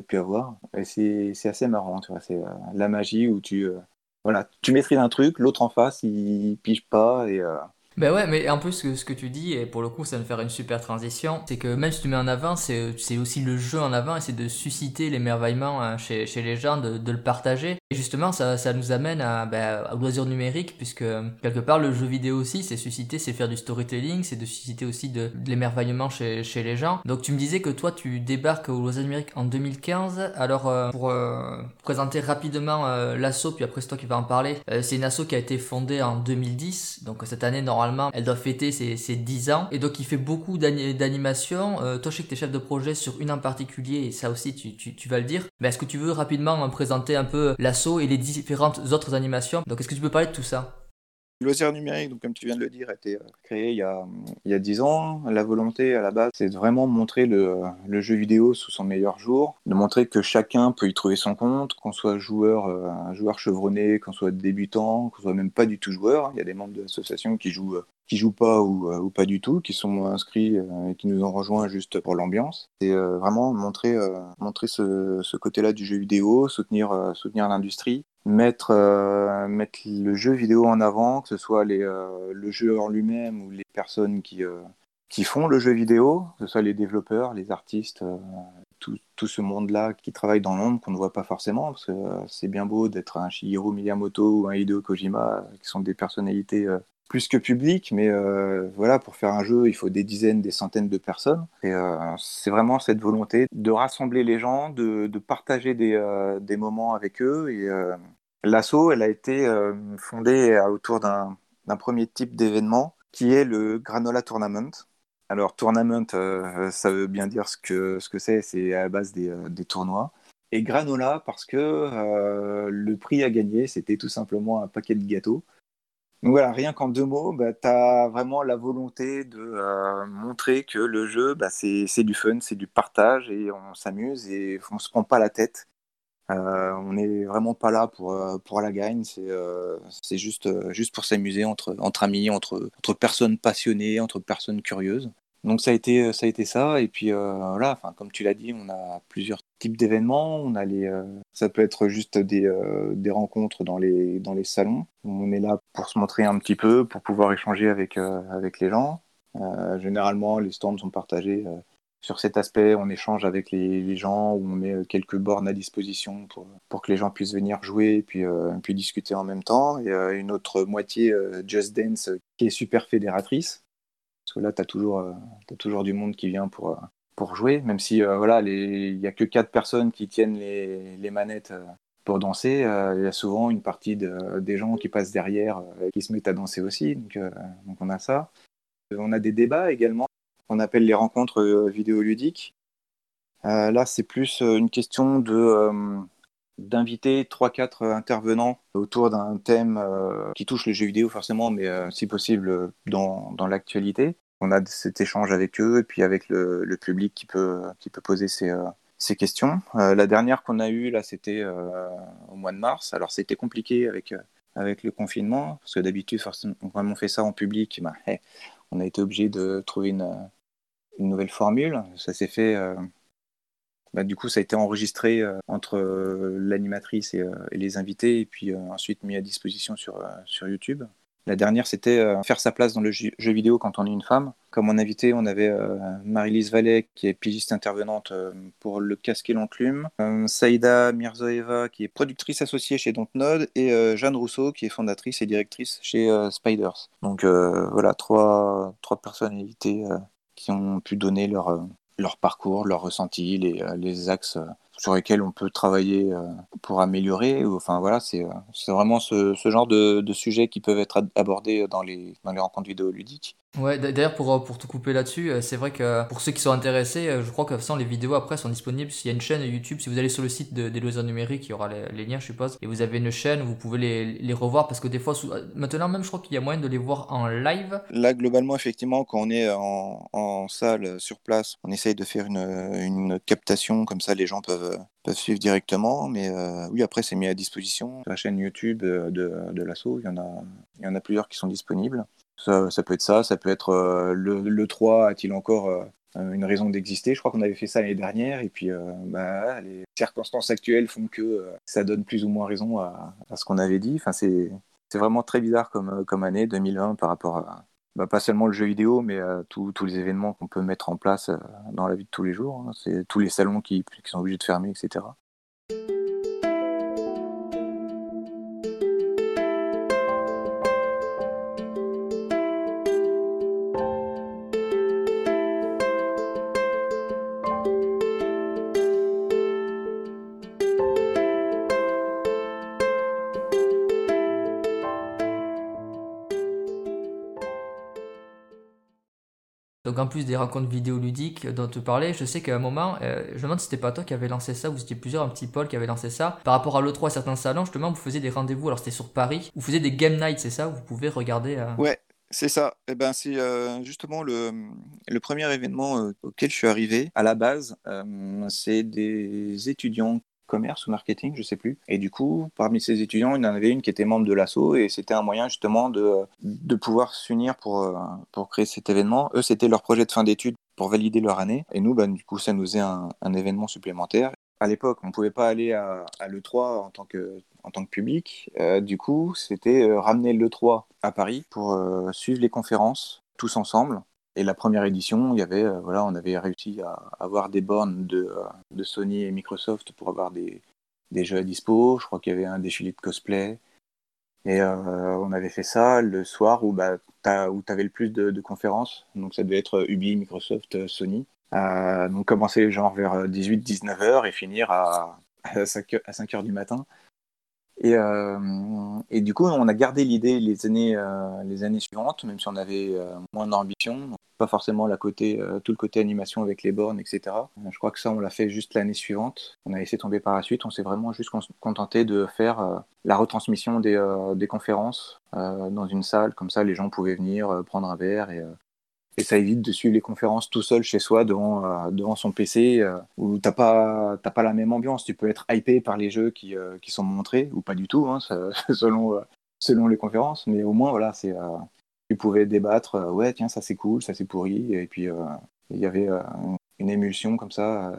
[SPEAKER 2] as, pu avoir. Et c'est assez marrant, tu vois. C'est euh, la magie où tu, euh, voilà, tu maîtrises un truc, l'autre en face, il pige pas et, euh,
[SPEAKER 1] ben ouais, mais en plus, ce que tu dis, et pour le coup, ça me faire une super transition, c'est que même si tu mets en avant, c'est aussi le jeu en avant, et c'est de susciter l'émerveillement hein, chez, chez, les gens, de, de, le partager. Et justement, ça, ça nous amène à, ben, à loisir numérique, puisque quelque part, le jeu vidéo aussi, c'est susciter, c'est faire du storytelling, c'est de susciter aussi de, l'émerveillement chez, chez les gens. Donc tu me disais que toi, tu débarques au loisir numérique en 2015. Alors, euh, pour euh, présenter rapidement euh, l'assaut, puis après c'est toi qui vas en parler, c'est une asso qui a été fondée en 2010, donc cette année, normalement, elle doit fêter ses, ses 10 ans. Et donc, il fait beaucoup d'animations. Euh, toi, je sais que tu es chef de projet sur une en particulier, et ça aussi, tu vas le dire. Mais est-ce que tu veux rapidement présenter un peu l'assaut et les différentes autres animations? Donc, est-ce que tu peux parler de tout ça?
[SPEAKER 2] Loisir numérique, donc comme tu viens de le dire, a été euh, créé il y a, il y a 10 ans. La volonté à la base, c'est de vraiment montrer le, le, jeu vidéo sous son meilleur jour, de montrer que chacun peut y trouver son compte, qu'on soit joueur, euh, un joueur chevronné, qu'on soit débutant, qu'on soit même pas du tout joueur. Il y a des membres de l'association qui jouent euh, qui jouent pas ou, ou, pas du tout, qui sont inscrits et qui nous ont rejoints juste pour l'ambiance. C'est vraiment montrer, montrer ce, ce côté-là du jeu vidéo, soutenir, soutenir l'industrie, mettre, euh, mettre le jeu vidéo en avant, que ce soit les, euh, le jeu en lui-même ou les personnes qui, euh, qui font le jeu vidéo, que ce soit les développeurs, les artistes, tout, tout, ce monde-là qui travaille dans l'ombre qu'on ne voit pas forcément, parce que c'est bien beau d'être un Shigeru Miyamoto ou un Hideo Kojima, qui sont des personnalités plus que publiques, mais voilà, pour faire un jeu, il faut des dizaines, des centaines de personnes. Et c'est vraiment cette volonté de rassembler les gens, de, partager des, des, moments avec eux et, L'asso, elle a été euh, fondée autour d'un premier type d'événement qui est le Granola Tournament. Alors, tournament, euh, ça veut bien dire ce que ce que c'est, c'est à la base euh, des, tournois. Et granola parce que le prix à gagner, c'était tout simplement un paquet de gâteaux. Voilà, rien qu'en deux mots, bah, tu as vraiment la volonté de euh, montrer que le jeu, bah, c'est du fun, c'est du partage et on s'amuse et on se prend pas la tête. Euh, on n'est vraiment pas là pour, euh, la gagne, c'est juste, juste pour s'amuser entre, entre amis, entre, entre personnes passionnées, entre personnes curieuses. Donc ça a été ça, a été ça et puis voilà, enfin, comme tu l'as dit, on a plusieurs types d'événements. On a les, ça peut être juste des, des rencontres dans les, dans les salons. On est là pour se montrer un petit peu, pour pouvoir échanger avec, avec les gens. généralement, les stands sont partagés sur cet aspect, on échange avec les, gens, où on met quelques bornes à disposition pour, pour que les gens puissent venir jouer et puis, puis discuter en même temps. Et une autre moitié, Just Dance, qui est super fédératrice. Parce que là, tu as, toujours, as toujours du monde qui vient pour, pour jouer, même si voilà, il n'y a que quatre personnes qui tiennent les, manettes pour danser. Il y a souvent une partie de, des gens qui passent derrière qui se mettent à danser aussi. Donc, donc on a ça. On a des débats également qu'on appelle les rencontres euh, vidéoludiques. Euh, là, c'est plus euh, une question de d'inviter 3-4 intervenants autour d'un thème qui touche les jeux vidéo forcément, mais si possible dans, dans l'actualité. On a cet échange avec eux et puis avec le, le public qui peut, qui peut poser ses, ces questions. la dernière qu'on a eue, là, c'était au mois de mars. Alors, c'était compliqué avec, avec le confinement, parce que d'habitude, quand on fait ça en public, bah, on a été obligé de trouver une, une nouvelle formule. Ça s'est fait. Euh, bah, du coup, ça a été enregistré euh, entre euh, l'animatrice et, les invités, et puis ensuite mis à disposition sur, YouTube. La dernière, c'était faire sa place dans le jeu vidéo quand on est une femme. Comme mon invité, on avait Marie-Lise Vallet, qui est pigiste intervenante pour Le Casque et l'Enclume, Saïda Mirzoeva, qui est productrice associée chez Dontnod, et Jeanne Rousseau, qui est fondatrice et directrice chez Spiders. Donc voilà, trois, trois qui ont pu donner leur, euh, leur parcours, leur ressenti, les, euh, les axes euh, sur lesquels on peut travailler pour améliorer. Enfin voilà, c'est vraiment ce, ce genre de, de, sujets qui peuvent être abordés dans les, dans les rencontres vidéoludiques.
[SPEAKER 1] Ouais, d'ailleurs, pour, euh, pour te couper là-dessus, euh, c'est vrai que pour ceux qui sont intéressés, euh, je crois que sans les vidéos après sont disponibles. S'il y a une chaîne YouTube, si vous allez sur le site de, des loisirs numériques, il y aura les, liens, je suppose. Et vous avez une chaîne où vous pouvez les, les revoir parce que des fois, maintenant même, je crois qu'il y a moyen de les voir en live.
[SPEAKER 2] Là, globalement, effectivement, quand on est en, en salle, sur place, on essaye de faire une, une captation, comme ça les gens peuvent, peuvent suivre directement. Mais oui, après, c'est mis à disposition. La chaîne YouTube de, de l'assaut, il, y en a, il y en a plusieurs qui sont disponibles. Ça, peut être ça, ça peut être euh, le, le, 3 a-t-il encore euh, une raison d'exister? Je crois qu'on avait fait ça l'année dernière et puis euh, bah, les circonstances actuelles font que ça donne plus ou moins raison à, à ce qu'on avait dit. Enfin, c'est vraiment très bizarre comme, comme année 2020 par rapport à bah, pas seulement le jeu vidéo, mais à tous les événements qu'on peut mettre en place dans la vie de tous les jours. Hein. C'est tous les salons qui sont obligés de fermer, etc.
[SPEAKER 1] En plus des rencontres vidéoludiques dont tu parlais, je sais qu'à un moment, euh, je me demande si c'était pas toi qui avait lancé ça, ou c'était plusieurs, un petit Paul qui avait lancé ça. Par rapport à l'E3, certains salons, justement, vous faisiez des rendez-vous, alors c'était sur Paris, vous faisiez des game nights, c'est ça Vous pouvez regarder. Euh,
[SPEAKER 2] ouais, c'est ça. Et eh ben, c'est euh, justement le, premier événement auquel je suis arrivé. À la base, c'est des étudiants commerce ou marketing, je sais plus. Et du coup, parmi ces étudiants, il y en avait une qui était membre de l'ASSO et c'était un moyen justement de, de pouvoir s'unir pour, euh, pour créer cet événement. Eux, c'était leur projet de fin d'études pour valider leur année. Et nous, ben, du coup, ça nous faisait un, un événement supplémentaire. À l'époque, on ne pouvait pas aller à, à l'E3 en tant que, en tant que public. Euh, du coup, c'était euh, ramener l'E3 à Paris pour suivre les conférences tous ensemble et la première édition, euh, on avait réussi à avoir des bornes de, euh, Sony et Microsoft pour avoir des, jeux à dispo. Je crois qu'il y avait un défilé de cosplay. Et euh, on avait fait ça le soir où, bah, tu avais le plus de, conférences. Donc ça devait être Ubi, Microsoft, Sony. donc commencer vers 18-19 heures et finir à, (laughs) à 5, à 5 heures du matin. Et, et, du coup, on a gardé l'idée les années, les années suivantes, même si on avait moins d'ambition pas forcément la côté, euh, tout le côté animation avec les bornes, etc. Euh, je crois que ça, on l'a fait juste l'année suivante. On a laissé tomber par la suite. On s'est vraiment juste contenté de faire euh, la retransmission des, des conférences dans une salle. Comme ça, les gens pouvaient venir prendre un verre et, et ça évite de suivre les conférences tout seul chez soi devant, devant son PC où t'as pas, pas la même ambiance. Tu peux être hypé par les jeux qui, qui sont montrés ou pas du tout, hein, (laughs) selon, selon les conférences. Mais au moins, voilà, c'est tu pouvais débattre, euh, ouais, tiens, ça c'est cool, ça c'est pourri, et puis euh, il y avait euh, une émulsion comme ça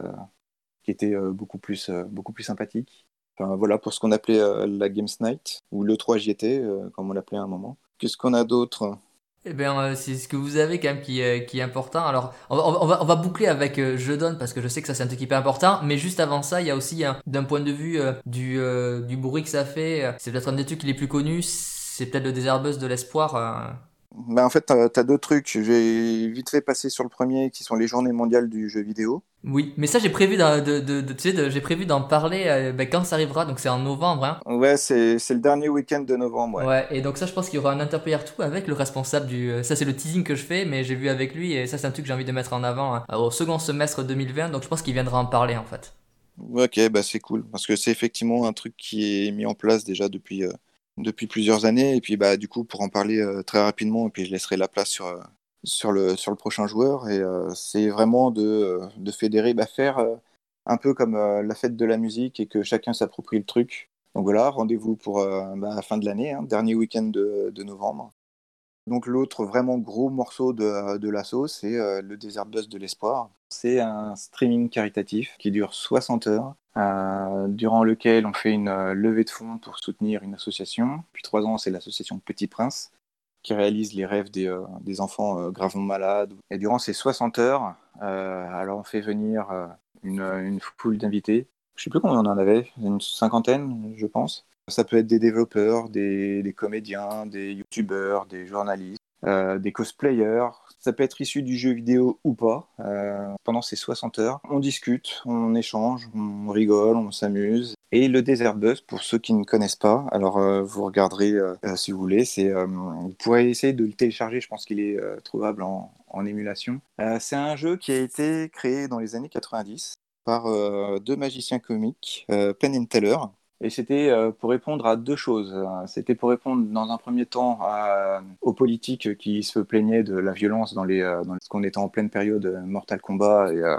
[SPEAKER 2] qui était beaucoup, plus, beaucoup plus sympathique. Enfin, voilà pour ce qu'on appelait la Games Night, ou le 3 JT, comme on l'appelait à un moment. Qu'est-ce qu'on a d'autre?
[SPEAKER 1] Eh bien, c'est ce que vous avez quand même qui, qui est important. Alors, on va, on va, boucler avec Je donne parce que je sais que ça c'est un truc hyper important. Mais juste avant ça, il y a aussi d'un point de vue du, du bruit que ça fait. C'est peut-être un des trucs les plus connus. C'est peut-être le Désherbeuse de l'espoir.
[SPEAKER 2] Bah en fait, tu as, deux trucs. J'ai vite fait passer sur le premier, qui sont les journées mondiales du jeu vidéo.
[SPEAKER 1] Oui, mais ça, j'ai prévu d'en de, de, j'ai prévu parler euh, bah, quand ça arrivera, donc c'est en novembre. Hein.
[SPEAKER 2] Ouais, c'est le dernier week-end de novembre. Ouais.
[SPEAKER 1] ouais, et donc ça, je pense qu'il y aura un interplayer tout avec le responsable du. Euh, ça, c'est le teasing que je fais, mais j'ai vu avec lui, et ça, c'est un truc que j'ai envie de mettre en avant hein, au second semestre 2020, donc je pense qu'il viendra en parler en fait.
[SPEAKER 2] Ok, bah c'est cool, parce que c'est effectivement un truc qui est mis en place déjà depuis. Euh, depuis plusieurs années. Et puis, bah, du coup, pour en parler euh, très rapidement, et puis je laisserai la place sur, euh, sur, le, sur le prochain joueur. Et euh, c'est vraiment de, de fédérer, bah, faire un peu comme la fête de la musique et que chacun s'approprie le truc. Donc voilà, rendez-vous pour bah, la fin de l'année, hein, dernier week-end de, de, novembre. Donc l'autre vraiment gros morceau de, de l'assaut, c'est le Desert Bus de l'Espoir. C'est un streaming caritatif qui dure 60 heures euh, durant lequel on fait une euh, levée de fonds pour soutenir une association. Depuis trois ans, c'est l'association Petit Prince qui réalise les rêves des, euh, des enfants gravement malades. Et durant ces 60 heures, alors on fait venir une, une foule d'invités. Je ne sais plus combien on en avait, une cinquantaine, je pense. Ça peut être des développeurs, des, des comédiens, des youtubeurs, des journalistes, des cosplayers, ça peut être issu du jeu vidéo ou pas. Euh, pendant ces 60 heures, on discute, on échange, on rigole, on s'amuse. Et le Desert Bus, pour ceux qui ne connaissent pas, alors euh, vous regarderez euh, si vous voulez, vous pourrez essayer de le télécharger, je pense qu'il est trouvable en, en émulation. c'est un jeu qui a été créé dans les années 90 par deux magiciens comiques, Penn and Teller, et c'était euh, pour répondre à deux choses. C'était pour répondre dans un premier temps aux politiques qui se plaignaient de la violence dans les, euh, dans qu'on était en pleine période Mortal Kombat et, euh,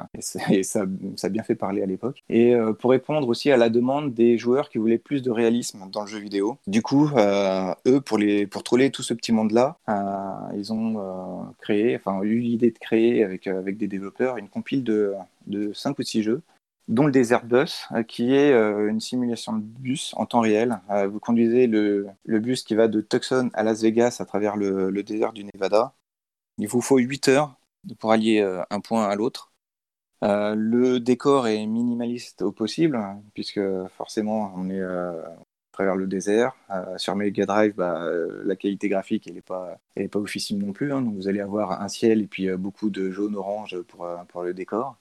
[SPEAKER 2] et, ça, ça, a bien fait parler à l'époque. Et pour répondre aussi à la demande des joueurs qui voulaient plus de réalisme dans le jeu vidéo. Du coup, eux, pour, les, pour troller tout ce petit monde-là, ils ont créé, enfin eu l'idée de créer avec, avec des développeurs une compile de, de 5 ou 6 jeux dont le Desert Bus, euh, qui est euh, une simulation de bus en temps réel. Euh, vous conduisez le, bus qui va de Tucson à Las Vegas à travers le, désert du Nevada. Il vous faut 8 heures pour allier un point à l'autre. le décor est minimaliste au possible, puisque forcément on est à travers le désert. sur Mega Drive, bah, la qualité graphique elle n'est pas, officielle non plus, hein. donc vous allez avoir un ciel et puis beaucoup de jaune-orange pour le décor.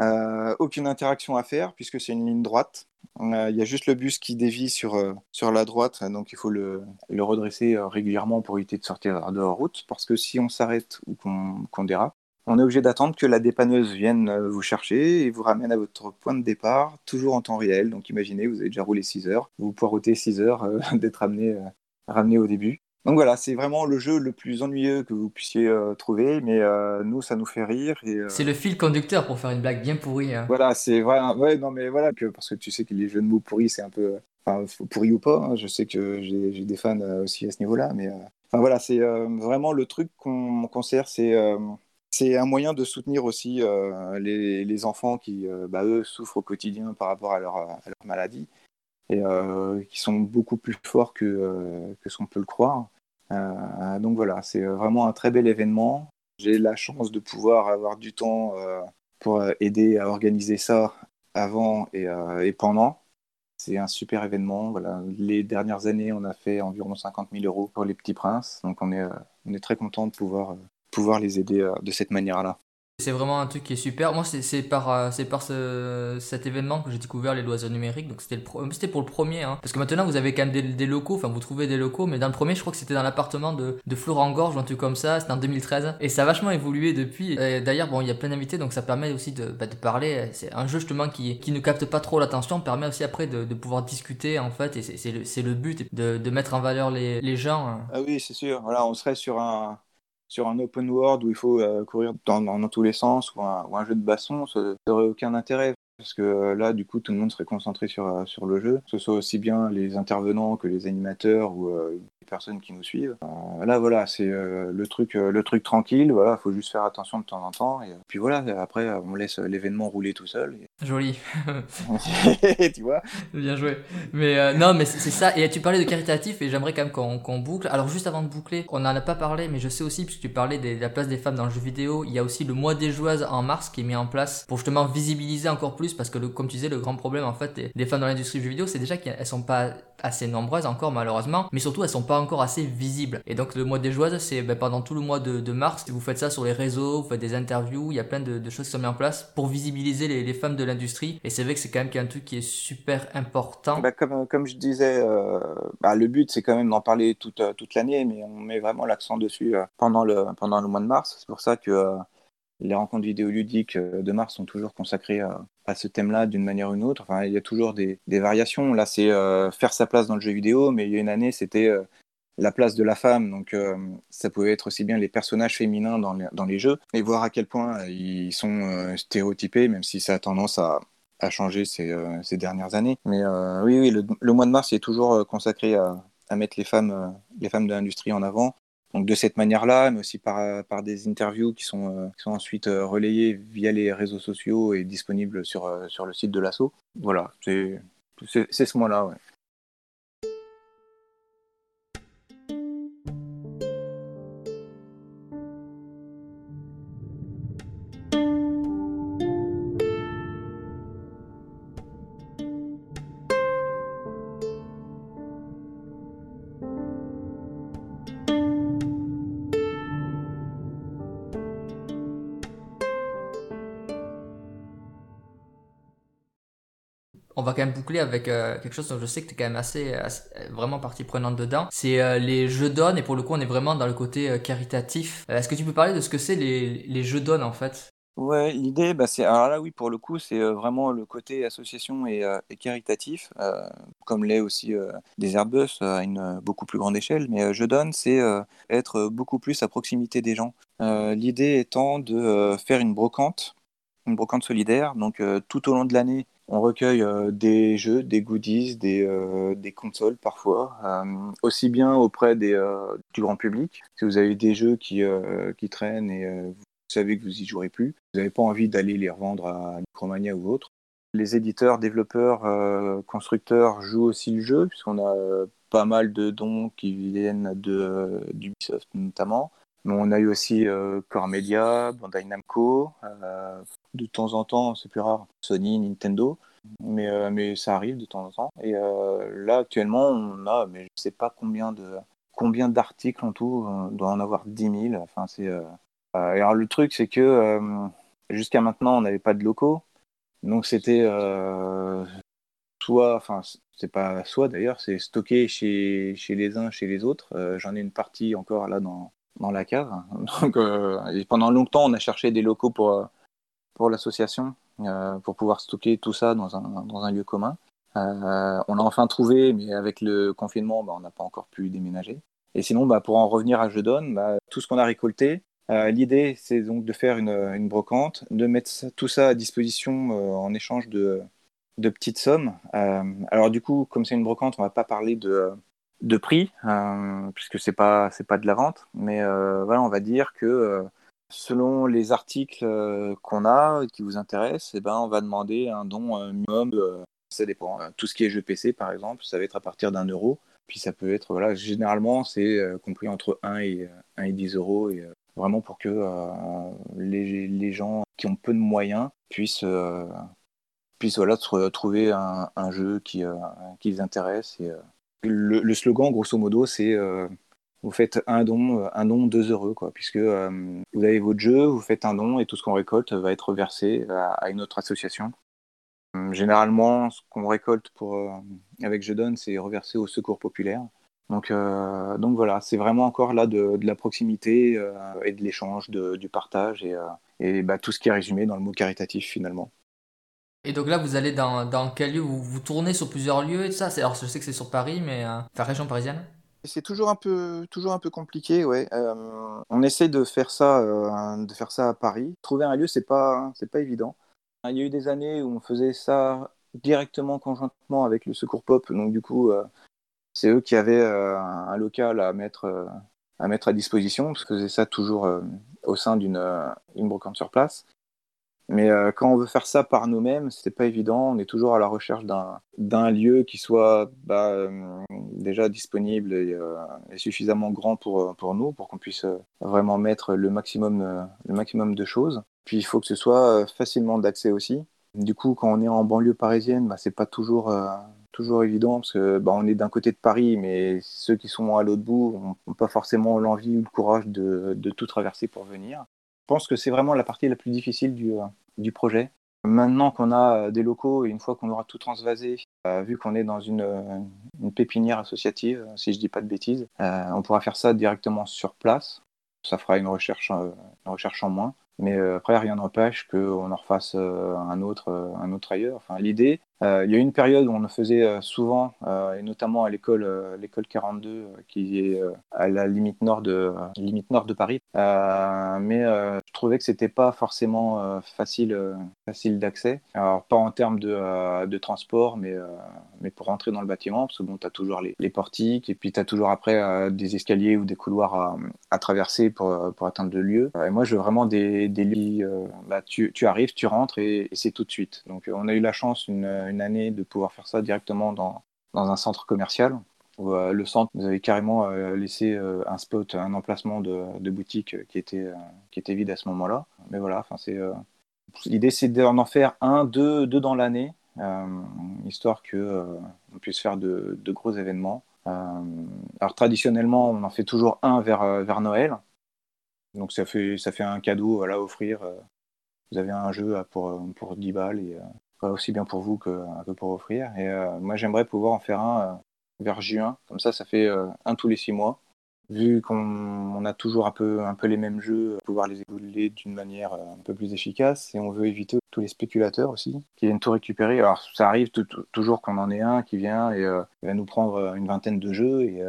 [SPEAKER 2] Euh, aucune interaction à faire puisque c'est une ligne droite. Euh, il y a juste le bus qui dévie sur, euh, sur la droite, donc il faut le, redresser régulièrement pour éviter de sortir de route. Parce que si on s'arrête ou qu'on dérape, on est obligé d'attendre que la dépanneuse vienne vous chercher et vous ramène à votre point de départ, toujours en temps réel. Donc imaginez, vous avez déjà roulé 6 heures, vous poirotez 6 heures (laughs) d'être ramené au début. Donc voilà, c'est vraiment le jeu le plus ennuyeux que vous puissiez euh, trouver, mais euh, nous, ça nous fait rire.
[SPEAKER 1] Euh, c'est le fil conducteur pour faire une blague bien pourrie. Hein.
[SPEAKER 2] Voilà, c'est vrai. Ouais, non, mais voilà, que, parce que tu sais que les jeux de mots pourris, c'est un peu. Enfin, pourri ou pas, hein, je sais que j'ai des fans aussi à ce niveau-là, mais. Enfin voilà, c'est vraiment le truc qu'on sert, c'est. c'est un moyen de soutenir aussi les, les, enfants qui, bah, eux, souffrent au quotidien par rapport à leur, à leur maladie et qui sont beaucoup plus forts que, que ce qu'on peut le croire. Euh, donc voilà, c'est vraiment un très bel événement. J'ai la chance de pouvoir avoir du temps pour aider à organiser ça avant et, et pendant. C'est un super événement. Voilà. Les dernières années, on a fait environ 50 000 euros pour les petits princes. Donc on est, on est très content de pouvoir, pouvoir les aider de cette manière-là.
[SPEAKER 1] C'est vraiment un truc qui est super. Moi, c'est par, euh, c'est par ce, cet événement que j'ai découvert les loisirs numériques. Donc, c'était c'était pour le premier. Hein. Parce que maintenant, vous avez quand même des, locaux. Enfin, vous trouvez des locaux. Mais dans le premier, je crois que c'était dans l'appartement de, de Florent Gorge un truc comme ça. C'était en 2013. Et ça a vachement évolué depuis. D'ailleurs, bon, il y a plein d'invités. Donc, ça permet aussi de, bah, de parler. C'est un jeu justement qui, qui ne capte pas trop l'attention. Permet aussi après de, de pouvoir discuter en fait. Et c'est le, le but de, de mettre en valeur les, les gens. Hein.
[SPEAKER 2] Ah oui, c'est sûr. Voilà, on serait sur un sur un open world où il faut euh, courir dans, tous les sens ou un, ou un jeu de basson, ça n'aurait aucun intérêt. Parce que euh, là, du coup, tout le monde serait concentré sur, euh, sur le jeu, que ce soit aussi bien les intervenants que les animateurs ou personnes qui nous suivent. Euh, là, voilà, c'est euh, le truc, euh, le truc tranquille. Voilà, faut juste faire attention de temps en temps. Et puis voilà, après, on laisse l'événement rouler tout seul.
[SPEAKER 1] Joli. (laughs)
[SPEAKER 2] tu vois? (laughs)
[SPEAKER 1] Bien joué. Mais non, mais c'est ça. Et tu parlais de caritatif et j'aimerais quand même qu'on boucle. Alors juste avant de boucler, on n'en a pas parlé, mais je sais aussi puisque tu parlais de la place des femmes dans le jeu vidéo, il y a aussi le mois des joueuses en mars qui est mis en place pour justement visibiliser encore plus parce que le, comme tu disais, le grand problème en fait des, femmes dans l'industrie du jeu vidéo, c'est déjà qu'elles sont pas assez nombreuses encore malheureusement, mais surtout elles sont pas encore assez visibles. Et donc le mois des joueuses, c'est ben, pendant tout le mois de, de, mars, vous faites ça sur les réseaux, vous faites des interviews, il y a plein de, de choses qui sont mises en place pour visibiliser les, les femmes de l'industrie. Et c'est vrai que c'est quand même un truc qui est super important.
[SPEAKER 2] Bah, comme, comme je disais, euh, bah, le but c'est quand même d'en parler toute, euh, toute l'année, mais on met vraiment l'accent dessus euh, pendant, le, pendant le mois de mars. C'est pour ça que les rencontres vidéoludiques de mars sont toujours consacrées à, ce thème-là d'une manière ou d'une autre. Il y a toujours des, variations. Là, c'est faire sa place dans le jeu vidéo, mais il y a une année, c'était la place de la femme. Donc, euh, ça pouvait être aussi bien les personnages féminins dans les, jeux et voir à quel point euh, ils sont euh, stéréotypés, même si ça a tendance à, changer ces, dernières années. Mais oui, oui, le, mois de mars est toujours consacré à, mettre les femmes de l'industrie en avant. Donc de cette manière-là, mais aussi par, par des interviews qui sont, qui sont ensuite relayées via les réseaux sociaux et disponibles sur, sur le site de l'assaut. Voilà, c'est ce mois-là. Ouais.
[SPEAKER 1] Quand même boucler avec euh, quelque chose dont je sais que tu es quand même assez, vraiment partie prenante dedans. C'est euh, les jeux d'onnes et pour le coup on est vraiment dans le côté euh, caritatif. Est-ce que tu peux parler de ce que c'est les, les jeux d'onnes en fait?
[SPEAKER 2] Ouais, l'idée, bah, c'est alors là oui pour le coup c'est vraiment le côté association et, caritatif, comme l'est aussi des Airbus à une beaucoup plus grande échelle. Mais je donne, c'est être beaucoup plus à proximité des gens. l'idée étant de faire une brocante, une brocante solidaire. Donc tout au long de l'année, on recueille euh, des jeux, des goodies, des, euh, consoles parfois, euh, aussi bien auprès du grand public. Si vous avez des jeux qui, qui traînent et vous savez que vous y jouerez plus, vous n'avez pas envie d'aller les revendre à Micromania ou autre. Les éditeurs, développeurs, constructeurs jouent aussi le jeu, puisqu'on a pas mal de dons qui viennent de d'Ubisoft notamment. On a eu aussi Core Media, Bandai Namco, de temps en temps, c'est plus rare, Sony, Nintendo, mais, euh, mais ça arrive de temps en temps. Et euh, là, actuellement, on a, mais je ne sais pas combien de combien d'articles en tout, on doit en avoir 10 000. Enfin, c'est, euh, alors, le truc, c'est que jusqu'à maintenant, on n'avait pas de locaux. Donc, c'était soit, enfin, c'est pas soit d'ailleurs, c'est stocké chez, chez les uns, chez les autres. J'en ai une partie encore là dans, dans la cave. (laughs) Donc, pendant longtemps, on a cherché des locaux pour pour l'association euh, pour pouvoir stocker tout ça dans un, dans un lieu commun. Euh, on l'a enfin trouvé, mais avec le confinement, bah, on n'a pas encore pu déménager. Et sinon, bah, pour en revenir à Jedon, bah, tout ce qu'on a récolté, euh, l'idée c'est donc de faire une, une, brocante, de mettre tout ça à disposition en échange de, de petites sommes. alors du coup, comme c'est une brocante, on va pas parler de, de prix, puisque c'est pas c'est pas de la vente, mais voilà, on va dire que selon les articles euh, qu'on a qui vous intéressent, eh ben, on va demander un don euh, minimum. ça dépend. Tout ce qui est jeu PC, par exemple, ça va être à partir d'un euro. Puis ça peut être, voilà, généralement, c'est euh, compris entre 1 et, 1 et 10 euros. Et, vraiment pour que les, les, gens qui ont peu de moyens puissent, puissent voilà, trouver un, un jeu qui, qui les intéresse. Le, slogan, grosso modo, c'est vous faites un don, un don 2 euros, quoi, puisque vous avez votre jeu, vous faites un don et tout ce qu'on récolte va être versé à, une autre association. Généralement, ce qu'on récolte avec Je donne, c'est reversé au secours populaire. Donc, voilà, c'est vraiment encore là de, la proximité et de l'échange, du partage et, et bah, tout ce qui est résumé dans le mot caritatif finalement.
[SPEAKER 1] Et donc là, vous allez dans, dans quel lieu? Vous, vous tournez sur plusieurs lieux et ça? Alors, je sais que c'est sur Paris, mais euh, enfin, région parisienne?
[SPEAKER 2] C'est toujours un peu, toujours un peu compliqué, ouais. Euh, on essaie de faire ça, euh, de faire ça à Paris. Trouver un lieu, c'est pas, c'est pas évident. Il y a eu des années où on faisait ça directement conjointement avec le Secours Pop, donc du coup, c'est eux qui avaient un local à mettre, à mettre à disposition. On faisait ça toujours au sein d'une, une brocante sur place. Mais euh, quand on veut faire ça par nous-mêmes, c'est pas évident. On est toujours à la recherche d'un lieu qui soit bah, euh, déjà disponible euh, et, suffisamment grand pour, pour nous, pour qu'on puisse vraiment mettre le maximum, le maximum de choses. Puis il faut que ce soit facilement d'accès aussi. Du coup, quand on est en banlieue parisienne, bah, c'est pas toujours, toujours évident parce que bah, est d'un côté de Paris, mais ceux qui sont à l'autre bout n'ont pas forcément l'envie ou le courage de, de tout traverser pour venir. Je pense que c'est vraiment la partie la plus difficile du, du projet. Maintenant qu'on a euh, des locaux et une fois qu'on aura tout transvasé, euh, vu qu'on est dans une, euh, pépinière associative, si je dis pas de bêtises, on pourra faire ça directement sur place. Ça fera une recherche, une recherche en moins. Mais après, rien n'empêche qu'on en refasse un, autre, un autre ailleurs. Enfin, L'idée, il y a eu une période où on le faisait souvent, et notamment à l'école l'école 42, qui est à la limite nord de, limite nord de Paris. mais je trouvais que c'était pas forcément facile, facile d'accès. Alors, pas en termes de, de transport, mais, mais pour rentrer dans le bâtiment, parce que bon, tu as toujours les, les, portiques, et puis tu as toujours après des escaliers ou des couloirs à, à traverser pour, pour atteindre le lieu. Et moi, je veux vraiment des, des lieux, bah, tu, tu, arrives, tu rentres, et, c'est tout de suite. Donc, on a eu la chance une année de pouvoir faire ça directement dans, dans un centre commercial. Où, euh, le centre nous avait carrément euh, laissé euh, un spot, un emplacement de, boutique qui était, qui était vide à ce moment-là. Mais voilà, c'est l'idée c'est d'en faire un, deux, deux dans l'année, histoire que on puisse faire de, de gros événements. alors traditionnellement, on en fait toujours un vers, vers Noël. Donc ça fait, ça fait un cadeau voilà, à offrir. Vous avez un jeu pour, pour 10 balles et aussi bien pour vous que, pour offrir. Et euh, moi, j'aimerais pouvoir en faire un euh, vers juin. Comme ça, ça fait euh, un tous les six mois. Vu qu'on a toujours un peu, un peu les mêmes jeux, pouvoir les évoluer d'une manière un peu plus efficace. Et on veut éviter tous les spéculateurs aussi, qui viennent tout récupérer. Alors, ça arrive toujours qu'on en ait un qui vient et va nous prendre une vingtaine de jeux. Et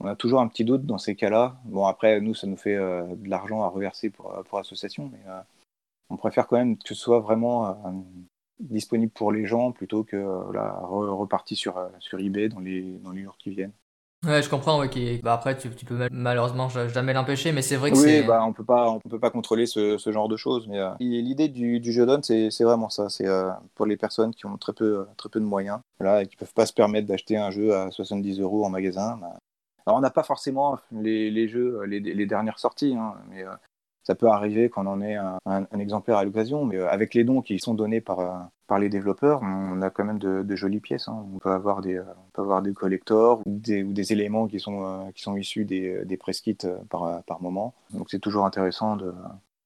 [SPEAKER 2] on a toujours un petit doute dans ces cas-là. Bon, après, nous, ça nous fait de l'argent à reverser pour, pour l'association, mais on préfère quand même que ce soit vraiment disponible pour les gens plutôt que euh, reparti sur, euh, sur eBay dans les, dans les jours qui viennent.
[SPEAKER 1] Ouais, je comprends. Ouais, bah après, tu, tu, peux malheureusement jamais l'empêcher, mais c'est vrai que
[SPEAKER 2] oui,
[SPEAKER 1] c'est.
[SPEAKER 2] Bah, on peut pas, on peut pas contrôler ce, ce genre de choses. Mais euh, l'idée du, du, jeu d'onne, c'est vraiment ça. C'est pour les personnes qui ont très peu, très peu de moyens, voilà, et qui peuvent pas se permettre d'acheter un jeu à 70 euros en magasin. Bah. Alors, on n'a pas forcément les, les jeux, les, les, dernières sorties, hein, mais ça peut arriver qu'on en ait un, exemplaire à l'occasion, mais euh, avec les dons qui sont donnés par, euh, par les développeurs, on a quand même de, jolies pièces. Hein. On, peut avoir des, euh, on peut avoir des collectors ou des, éléments qui sont, qui sont issus des, des press kits par, par moment. Donc c'est toujours intéressant de,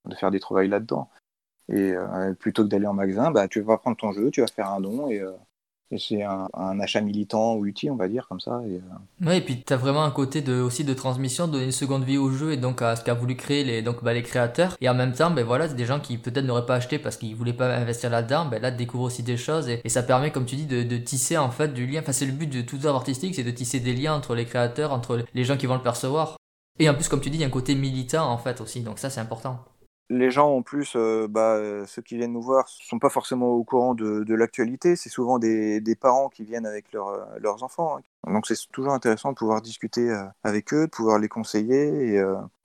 [SPEAKER 2] de faire des trouvailles là-dedans. Et plutôt que d'aller en magasin, bah, tu vas prendre ton jeu, tu vas faire un don et, c'est un, achat militant ou utile, on va dire, comme ça. Et,
[SPEAKER 1] euh... et puis tu vraiment un côté de, aussi de transmission, donner une seconde vie au jeu et donc à ce qu'a voulu créer les, donc, bah, les créateurs. Et en même temps, ben voilà, c'est des gens qui peut-être n'auraient pas acheté parce qu'ils voulaient pas investir là-dedans, ben là, découvrent aussi des choses et, ça permet, comme tu dis, de, de, tisser en fait du lien. Enfin, c'est le but de tout art artistique, c'est de tisser des liens entre les créateurs, entre les gens qui vont le percevoir. Et en plus, comme tu dis, il y a un côté militant en fait aussi, donc ça c'est important
[SPEAKER 2] les gens en plus, euh, bah, euh, ceux qui viennent nous voir, ne sont pas forcément au courant de, l'actualité. C'est souvent des, parents qui viennent avec euh, leurs enfants. Hein. Donc c'est toujours intéressant de pouvoir discuter avec eux, de pouvoir les conseiller.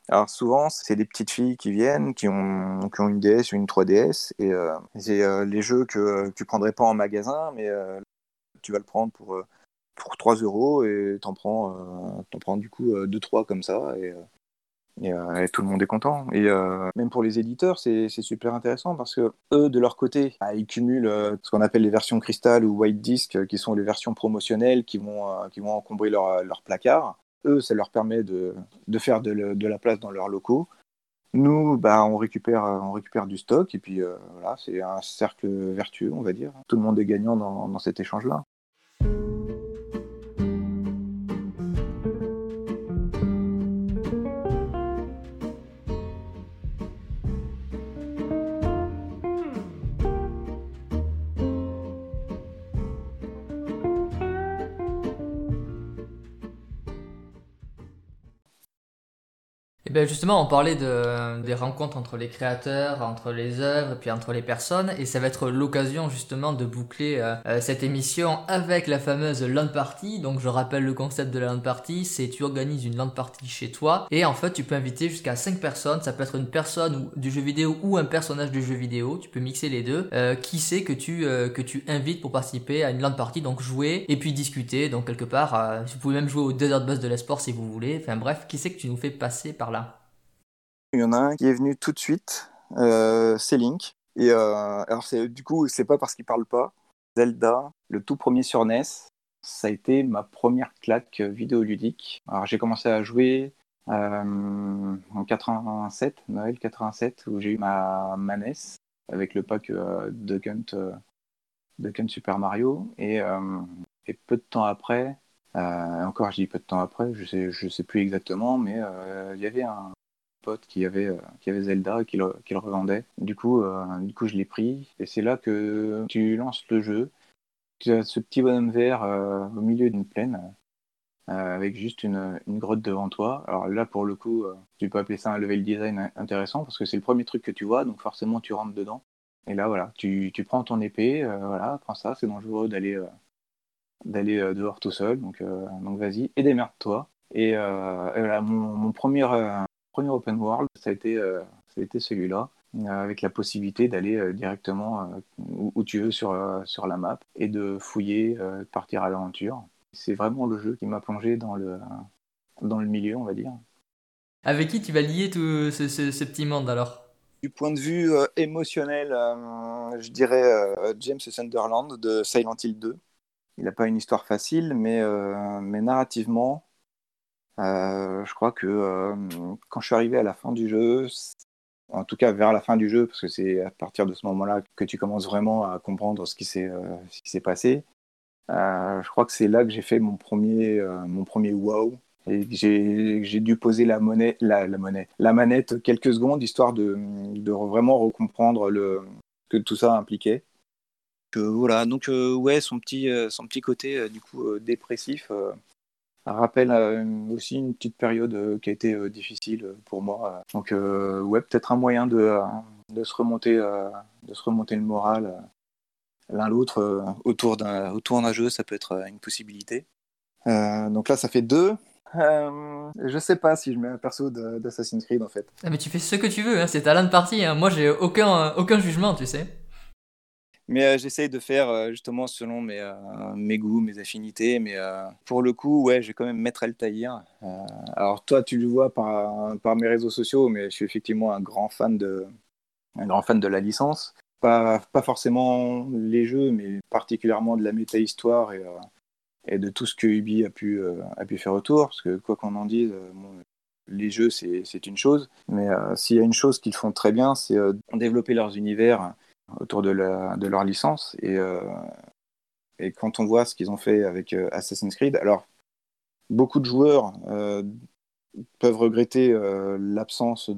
[SPEAKER 2] Alors souvent, c'est des petites filles qui viennent, qui ont, une DS ou une 3DS. Et c'est les jeux que tu prendrais pas en magasin, mais tu vas le prendre pour, pour 3 euros et t'en prends, en prends du coup 2-3 comme ça. Et, tout le monde est content. Et euh, même pour les éditeurs, c'est super intéressant parce que eux, de leur côté, bah, ils cumulent euh, ce qu'on appelle les versions cristal ou white disc, qui sont les versions promotionnelles qui vont, qui vont encombrer leur, leur placard. eux, ça leur permet de, de faire de, de, la place dans leurs locaux. Nous, bah, on, récupère, on récupère du stock et puis voilà, c'est un cercle vertueux, on va dire. Tout le monde est gagnant dans, dans cet échange-là.
[SPEAKER 1] Et bien justement, on parlait de, des rencontres entre les créateurs, entre les œuvres, puis entre les personnes, et ça va être l'occasion justement de boucler euh, euh, cette émission avec la fameuse land party. Donc je rappelle le concept de la land party, c'est tu organises une land party chez toi, et en fait tu peux inviter jusqu'à 5 personnes, ça peut être une personne du jeu vidéo ou un personnage du jeu vidéo, tu peux mixer les deux. Euh, qui c'est que tu que tu invites pour participer à une land party, donc jouer et puis discuter, donc quelque part, vous pouvez même jouer au Desert Bus de l'esport si vous voulez. Enfin bref, qui c'est que tu nous fais passer par là
[SPEAKER 2] il y en a un qui est venu tout de suite, euh, c'est Link. Et euh, alors, du coup, c'est pas parce qu'il parle pas. Zelda, le tout premier sur NES, ça a été ma première claque vidéoludique. Alors, j'ai commencé à jouer euh, en 87, Noël 87, où j'ai eu ma, ma NES avec le pack Duck Hunt, Super Mario. Et, et, peu de temps après, encore je dis peu de temps après, je sais, je sais plus exactement, mais il y avait un, pote qui avait, euh, qui avait Zelda et qui le, qui le revendait. Du coup, euh, du coup je l'ai pris et c'est là que tu lances le jeu. Tu as ce petit bonhomme vert euh, au milieu d'une plaine avec juste une, une, grotte devant toi. Alors là, pour le coup, tu peux appeler ça un level design intéressant parce que c'est le premier truc que tu vois, donc forcément tu rentres dedans. Et là, voilà, tu, tu prends ton épée, voilà, prends ça, c'est dangereux d'aller d'aller dehors tout seul, donc, donc vas-y, et démerde-toi. Et, voilà, mon, mon premier, premier open world, ça a été, euh, ça a été celui-là, euh, avec la possibilité d'aller euh, directement où, tu veux sur, sur la map et de fouiller, de partir à l'aventure. C'est vraiment le jeu qui m'a plongé dans le, dans le milieu, on va dire.
[SPEAKER 1] Avec qui tu vas lier tout ce, ce, petit monde alors?
[SPEAKER 2] Du point de vue émotionnel, je dirais James Sunderland de Silent Hill 2. Il n'a pas une histoire facile, mais, mais narrativement, euh, je crois que euh, quand je suis arrivé à la fin du jeu, en tout cas vers la fin du jeu, parce que c'est à partir de ce moment-là que tu commences vraiment à comprendre ce qui s'est euh, passé. je crois que c'est là que j'ai fait mon premier, mon premier wow. Et j'ai dû poser la, monnaie, la, manette quelques secondes, histoire de, de vraiment recomprendre le, que tout ça impliquait. Voilà, donc ouais, son petit, son petit côté du coup dépressif rappelle euh, aussi une petite période euh, qui a été euh, difficile pour moi. Donc ouais, peut-être un moyen de, de se remonter, de se remonter le moral l'un l'autre autour d'un autour jeu, ça peut être une possibilité. donc là, ça fait deux. Euh, je sais pas si je mets un perso d'Assassin's Creed en fait.
[SPEAKER 1] Ah, mais tu fais ce que tu veux, hein, c'est talent de partie. Hein. Moi, j'ai aucun, aucun jugement, tu sais.
[SPEAKER 2] Mais euh, j'essaye de faire euh, justement selon mes, euh, mes goûts, mes affinités. Mais pour le coup, ouais, je vais quand même mettre Altaïr. alors toi, tu le vois par, mes réseaux sociaux, mais je suis effectivement un grand fan de, un grand fan de la licence. Pas, forcément les jeux, mais particulièrement de la méta-histoire et, de tout ce que Ubi a pu, a pu faire autour. Parce que quoi qu'on en dise, les jeux, c'est une chose. Mais s'il y a une chose qu'ils font très bien, c'est développer leurs univers autour de, leur licence. Et, euh, et quand on voit ce qu'ils ont fait avec euh, Assassin's Creed, alors beaucoup de joueurs euh, peuvent regretter l'absence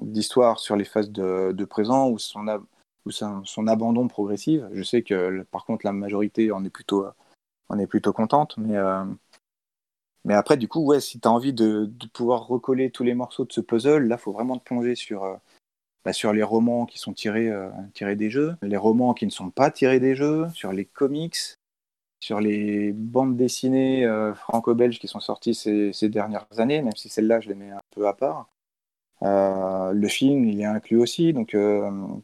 [SPEAKER 2] d'histoire sur les phases de, présent ou son, abandon progressif. Je sais que par contre la majorité en est plutôt, contente, mais, après du coup, ouais, si tu as envie de, de, pouvoir recoller tous les morceaux de ce puzzle, là, il faut vraiment te plonger sur, bah, sur les romans qui sont tirés, euh, tirés des jeux, les romans qui ne sont pas tirés des jeux, sur les comics, sur les bandes dessinées euh, franco-belges qui sont sorties ces, dernières années, même si celle-là, je les mets un peu à part. Euh, le film, il est inclus aussi, donc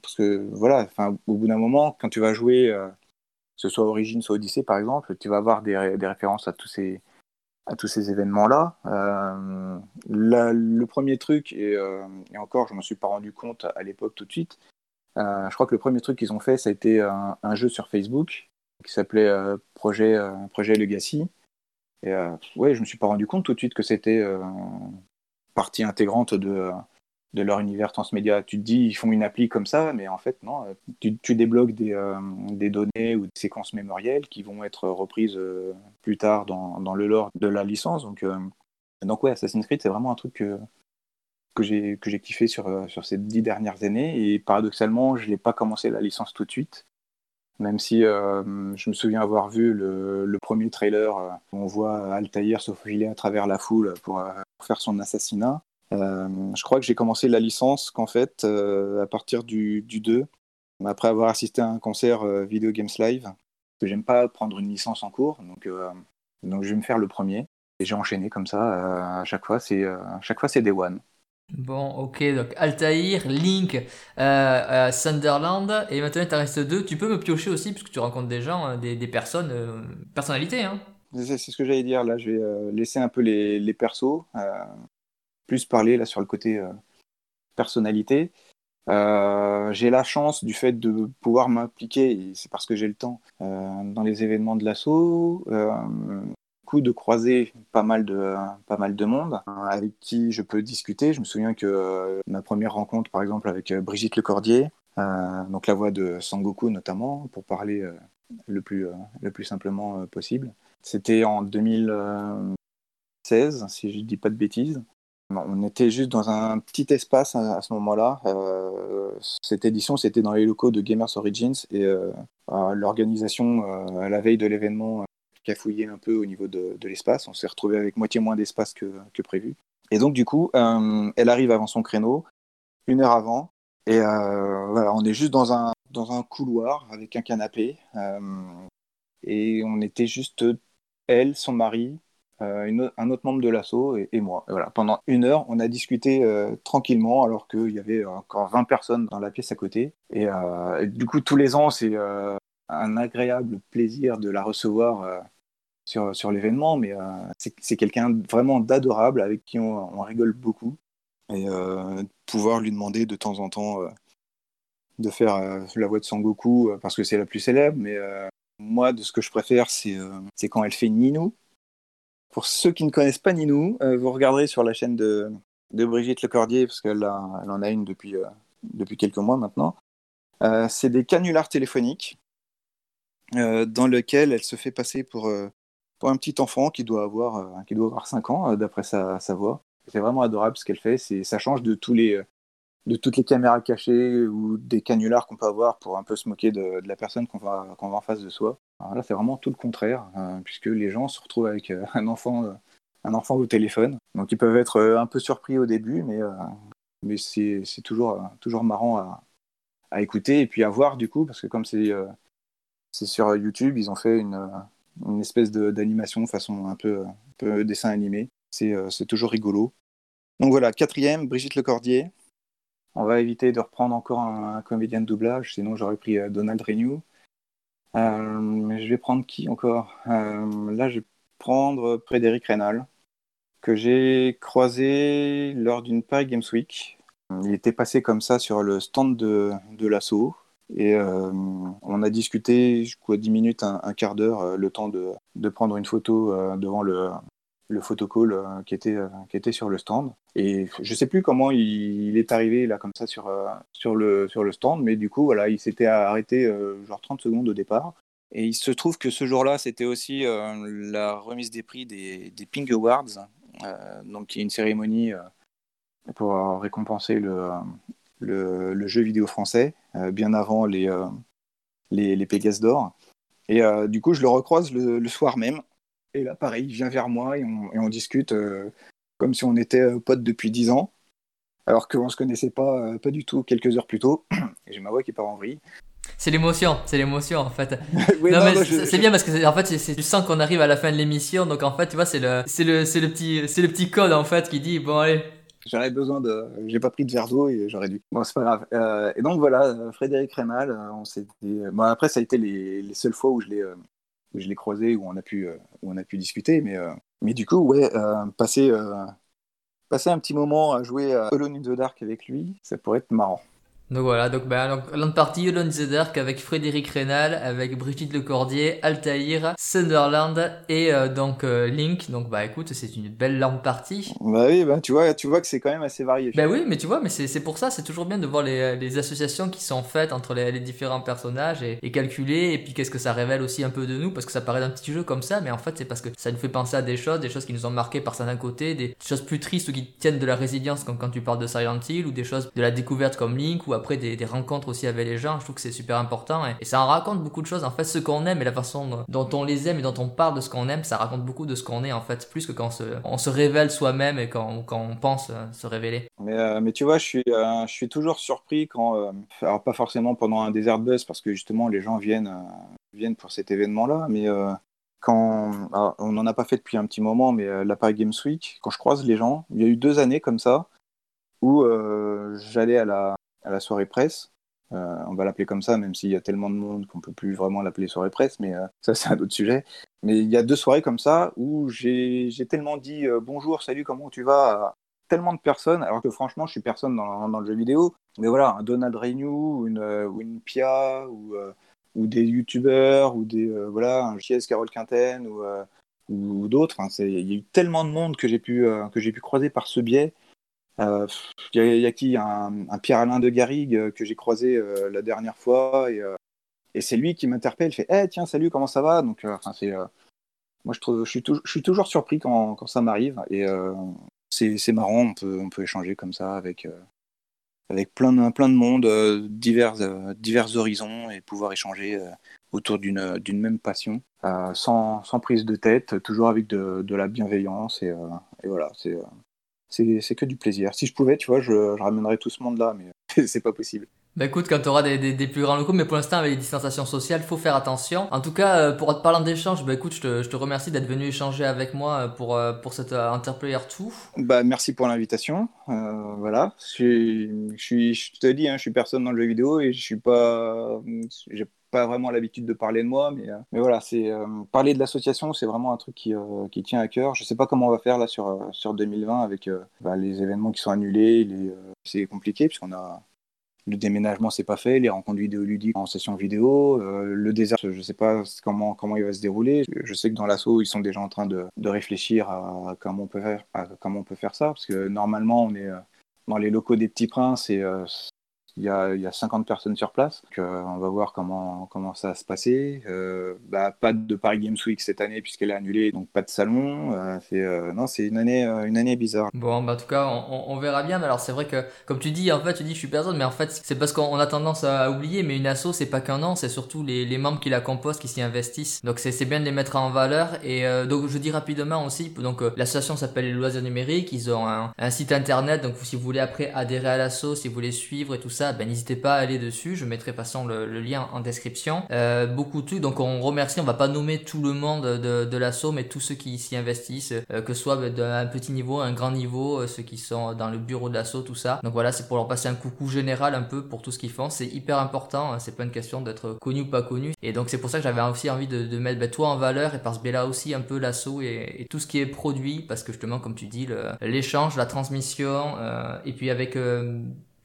[SPEAKER 2] parce que voilà, au bout d'un moment, quand tu vas jouer, que ce soit Origins, soit Odyssey par exemple, tu vas avoir des, des références à tous ces, à tous ces événements-là. Euh, le premier truc, euh, et, encore, je ne m'en suis pas rendu compte à l'époque tout de suite, euh, je crois que le premier truc qu'ils ont fait, ça a été un, jeu sur Facebook qui s'appelait Projet, Projet Legacy. Et ouais, je me suis pas rendu compte tout de suite que c'était partie intégrante de, de leur univers transmédia. Tu te dis, ils font une appli comme ça, mais en fait, non. Tu, tu débloques des, des, données ou des séquences mémorielles qui vont être reprises plus tard dans, dans, le lore de la licence. Donc, donc ouais, Assassin's Creed, c'est vraiment un truc que, que j'ai kiffé sur, euh, sur ces dix dernières années. Et paradoxalement, je n'ai pas commencé la licence tout de suite. Même si euh, je me souviens avoir vu le, premier trailer euh, où on voit Altaïr se faufiler à travers la foule pour, faire son assassinat. Je crois que j'ai commencé la licence qu'en fait, à partir du, du 2, après avoir assisté à un concert Video Games Live, que j'aime pas prendre une licence en cours, donc, donc je vais me faire le premier. Et j'ai enchaîné comme ça, à chaque fois, c'est chaque fois c'est Day One.
[SPEAKER 1] Bon, ok, donc Altaïr, Link, euh, euh, Sunderland, et maintenant il t'en reste deux. Tu peux me piocher aussi, puisque tu rencontres des gens, des, personnes, euh, personnalités. Hein.
[SPEAKER 2] C'est ce que j'allais dire, là je vais laisser un peu les, les persos, plus parler là sur le côté personnalité. j'ai la chance du fait de pouvoir m'impliquer, c'est parce que j'ai le temps, dans les événements de l'assaut, coup de croiser pas mal de, pas mal de monde hein, avec qui je peux discuter. Je me souviens que euh, ma première rencontre, par exemple, avec euh, Brigitte Lecordier, euh, donc la voix de Sangoku notamment, pour parler le, plus, le plus simplement possible. C'était en 2016, si je ne dis pas de bêtises. On était juste dans un petit espace à, ce moment-là. cette édition, c'était dans les locaux de Gamers Origins et l'organisation, à la veille de l'événement, fouillé un peu au niveau de, l'espace. On s'est retrouvé avec moitié moins d'espace que, prévu. Et donc, du coup, euh, elle arrive avant son créneau, une heure avant. Et euh, voilà, on est juste dans un, dans un couloir avec un canapé. Euh, et on était juste elle, son mari, un autre membre de l'assaut et, moi. voilà, pendant une heure, on a discuté tranquillement alors qu'il y avait encore 20 personnes dans la pièce à côté. Et, du coup, tous les ans, c'est un agréable plaisir de la recevoir sur, sur l'événement, mais euh, c'est quelqu'un vraiment d'adorable avec qui on, rigole beaucoup. Et euh, pouvoir lui demander de temps en temps euh, de faire la voix de Sangoku parce que c'est la plus célèbre, mais moi, de ce que je préfère, c'est quand elle fait Ninou. Pour ceux qui ne connaissent pas Ninou, vous regarderez sur la chaîne de, de Brigitte Lecordier, parce qu'elle elle en a une depuis, depuis quelques mois maintenant. c'est des canulars téléphoniques dans lesquels elle se fait passer pour, pour un petit enfant qui doit avoir, euh, qui doit avoir 5 ans, euh, d'après sa, sa, voix. C'est vraiment adorable ce qu'elle fait. Ça change de, tous les, de toutes les caméras cachées ou des canulars qu'on peut avoir pour un peu se moquer de, de la personne qu'on va, qu'on va en face de soi. Là, c'est vraiment tout le contraire, euh, puisque les gens se retrouvent avec un enfant, un enfant au téléphone. Donc ils peuvent être un peu surpris au début, mais, mais c'est, c'est toujours, toujours marrant à, à écouter et puis à voir du coup, parce que comme c'est, c'est sur YouTube, ils ont fait une une espèce d'animation façon un peu, dessin animé. Euh, c'est toujours rigolo. Donc voilà, quatrième, Brigitte Lecordier. On va éviter de reprendre encore un, comédien de doublage, sinon j'aurais pris euh, Donald Renew. Euh, je vais prendre qui encore? Là, je vais prendre Frédéric Rénal, que j'ai croisé lors d'une Paris Games Week. Il était passé comme ça sur le stand de, de l'assaut. Et euh, on a discuté, quoi, 10 minutes, un, quart d'heure, euh, le temps de, de, prendre une photo euh, devant le, le photocall qui, était, qui était sur le stand. Et je sais plus comment il, est arrivé là comme ça sur, sur, le, sur le stand, mais du coup, voilà, il s'était arrêté genre 30 secondes au départ. Et il se trouve que ce jour-là, c'était aussi la remise des prix des, des Ping Awards, donc qui est une cérémonie pour récompenser le, le, jeu vidéo français, euh, bien avant les, euh, les, d'or. Et euh, du coup, je le recroise le, soir même. Et là, pareil, il vient vers moi et on, et on discute comme si on était potes depuis 10 ans, alors qu'on ne se connaissait pas, pas du tout quelques heures plus tôt. Et (clears throat) j'ai ma voix qui part en vrille.
[SPEAKER 1] C'est l'émotion, c'est l'émotion en fait. (laughs) c'est bien parce que en fait, tu sens qu'on arrive à la fin de l'émission, donc en fait, tu vois, c'est le, c'est le, le petit, c'est le petit code en fait qui dit bon allez,
[SPEAKER 2] J'aurais besoin de. J'ai pas pris de verre d'eau et j'aurais dû. Bon, c'est pas grave. Euh, et donc voilà, Frédéric Rémal, euh, on s'est. Bon, après, ça a été les, les seules fois où je l'ai euh, je l'ai croisé, où on a pu où on a pu discuter, mais mais du coup, ouais, passer passer un petit moment à jouer à Alone the Dark avec lui, ça pourrait être marrant.
[SPEAKER 1] Donc voilà, donc, bah, donc Land Party, Alone the Dark avec Frédéric Rénal, avec Brigitte Lecordier, Altaïr, Sunderland et euh, donc euh, Link. Donc bah écoute, c'est une belle Land Party.
[SPEAKER 2] Bah oui, bah tu vois, tu vois que c'est quand même assez varié.
[SPEAKER 1] Bah oui, mais tu vois, mais c'est pour ça, c'est toujours bien de voir les, les, associations qui sont faites entre les, les différents personnages et, et, calculer, et puis qu'est-ce que ça révèle aussi un peu de nous, parce que ça paraît d'un petit jeu comme ça, mais en fait c'est parce que ça nous fait penser à des choses, des choses qui nous ont marqué par certains côtés, des choses plus tristes ou qui tiennent de la résilience comme quand tu parles de Silent Hill, ou des choses de la découverte comme Link, ou après des, rencontres aussi avec les gens. Je trouve que c'est super important et, ça en raconte beaucoup de choses. En fait, ce qu'on aime et la façon dont on les aime et dont on parle de ce qu'on aime, ça raconte beaucoup de ce qu'on est en fait, plus que quand on se, on se révèle soi-même et quand, quand, on pense euh, se révéler.
[SPEAKER 2] Mais, euh, mais tu vois, je suis, euh, je suis toujours surpris quand, alors pas forcément pendant un désert buzz parce que justement les gens viennent, viennent pour cet événement-là, mais quand on n'en a pas fait depuis un petit moment, mais la Paris Games Week, quand je croise les gens, il y a eu deux années comme ça où j'allais à la, à la soirée presse. Euh, on va l'appeler comme ça, même s'il y a tellement de monde qu'on peut plus vraiment l'appeler soirée presse, mais euh, ça c'est un autre sujet. Mais il y a deux soirées comme ça où j'ai tellement dit euh, bonjour, salut, comment tu vas? à tellement de personnes, alors que franchement je suis personne dans, dans le jeu vidéo. Mais voilà, un Donald Renew une, ou une Pia ou, ou des youtubeurs ou des voilà un JS Carole Quinten ou, ou d'autres. il y a eu tellement de monde que j'ai pu que j'ai pu croiser par ce biais il euh, y, a qui? Un, un Pierre-Alain de Garrigue euh, que j'ai croisé euh, la dernière fois et, c'est lui qui m'interpelle. Il fait hey, tiens, salut, comment ça va? Donc, enfin, c'est, moi, je, suis toujours surpris quand, quand ça m'arrive et c'est marrant. On peut, on peut échanger comme ça avec, avec plein de, plein de monde, divers, divers horizons et pouvoir échanger autour d'une même passion, sans, sans, prise de tête, toujours avec de, de la bienveillance. Et, et voilà, c'est que du plaisir. Si je pouvais, tu vois, je, ramènerais tout ce monde-là, mais (laughs) c'est pas possible.
[SPEAKER 1] Bah écoute, quand tu auras des, des, plus grands locaux, mais pour l'instant avec les distanciations sociales, faut faire attention. En tout cas, euh, pour te parler d'échange, bah écoute, je te, je te remercie d'être venu échanger avec moi euh, pour, euh, pour cette Interplayer 2.
[SPEAKER 2] Bah merci pour l'invitation. Euh, voilà, je, suis, je te dis, hein, je suis personne dans le jeu vidéo et je suis pas, j'ai pas vraiment l'habitude de parler de moi, mais, mais voilà, c'est parler de l'association, c'est vraiment un truc qui, qui tient à cœur. Je sais pas comment on va faire là sur sur 2020 avec bah, les événements qui sont annulés, c'est compliqué puisqu'on a le déménagement c'est pas fait, les rencontres vidéoludiques en session vidéo, euh, le désert, je sais pas comment comment il va se dérouler. Je sais que dans l'assaut ils sont déjà en train de, de réfléchir à, comment on peut faire à comment on peut faire ça parce que normalement on est euh, dans les locaux des Petits Princes et euh, il y, a, il y a 50 personnes sur place. Donc, euh, on va voir comment, comment ça va se passer. Euh, bah, pas de Paris Games Week cette année puisqu'elle est annulée, donc pas de salon. Euh, c'est, non, c'est une année, une année bizarre.
[SPEAKER 1] Bon, bah, en tout cas, on, on verra bien. Mais alors, c'est vrai que, comme tu dis, en fait, tu dis je suis personne, mais en fait, c'est parce qu'on a tendance à oublier. Mais une asso, c'est pas qu'un an, c'est surtout les, les, membres qui la composent qui s'y investissent. Donc, c'est, bien de les mettre en valeur. Et donc, je dis rapidement aussi, donc l'association s'appelle les loisirs numériques. Ils ont un, un, site internet. Donc, si vous voulez après adhérer à l'asso, si vous voulez suivre et tout ça, ben, n'hésitez pas à aller dessus. Je mettrai façon le, lien en description. Euh, beaucoup de trucs. Donc on remercie. On va pas nommer tout le monde de, l'assaut, mais tous ceux qui s'y investissent, euh, que ce soit d'un petit niveau, un grand niveau, euh, ceux qui sont dans le bureau de l'assaut, tout ça. Donc voilà, c'est pour leur passer un coucou général un peu pour tout ce qu'ils font. C'est hyper important. Hein. C'est pas une question d'être connu ou pas connu. Et donc c'est pour ça que j'avais aussi envie de, mettre ben, toi en valeur et par ce biais-là aussi un peu l'assaut et, tout ce qui est produit parce que justement comme tu dis l'échange, la transmission euh, et puis avec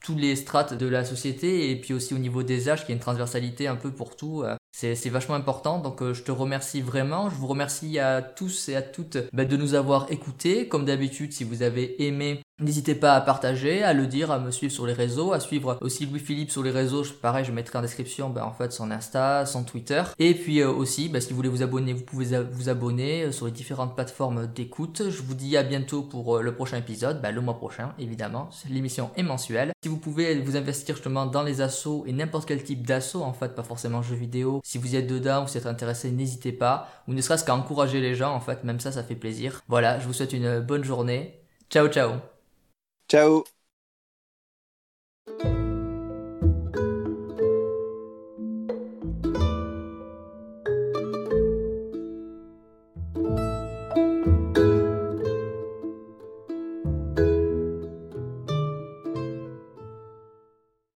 [SPEAKER 1] tous les strates de la société et puis aussi au niveau des âges, qui a une transversalité un peu pour tout. Euh, c'est vachement important, donc euh, je te remercie vraiment. Je vous remercie à tous et à toutes bah, de nous avoir écoutés. Comme d'habitude, si vous avez aimé N'hésitez pas à partager, à le dire, à me suivre sur les réseaux, à suivre aussi Louis-Philippe sur les réseaux. Pareil, je mettrai en description ben, en fait son Insta, son Twitter. Et puis euh, aussi, ben, si vous voulez vous abonner, vous pouvez vous abonner euh, sur les différentes plateformes d'écoute. Je vous dis à bientôt pour euh, le prochain épisode, ben, le mois prochain évidemment. L'émission est mensuelle. Si vous pouvez vous investir justement dans les assos et n'importe quel type d'assaut en fait, pas forcément jeux vidéo. Si vous êtes dedans, vous êtes intéressé, n'hésitez pas. Ou ne serait-ce qu'à encourager les gens en fait, même ça, ça fait plaisir. Voilà, je vous souhaite une bonne journée. Ciao ciao
[SPEAKER 2] Ciao.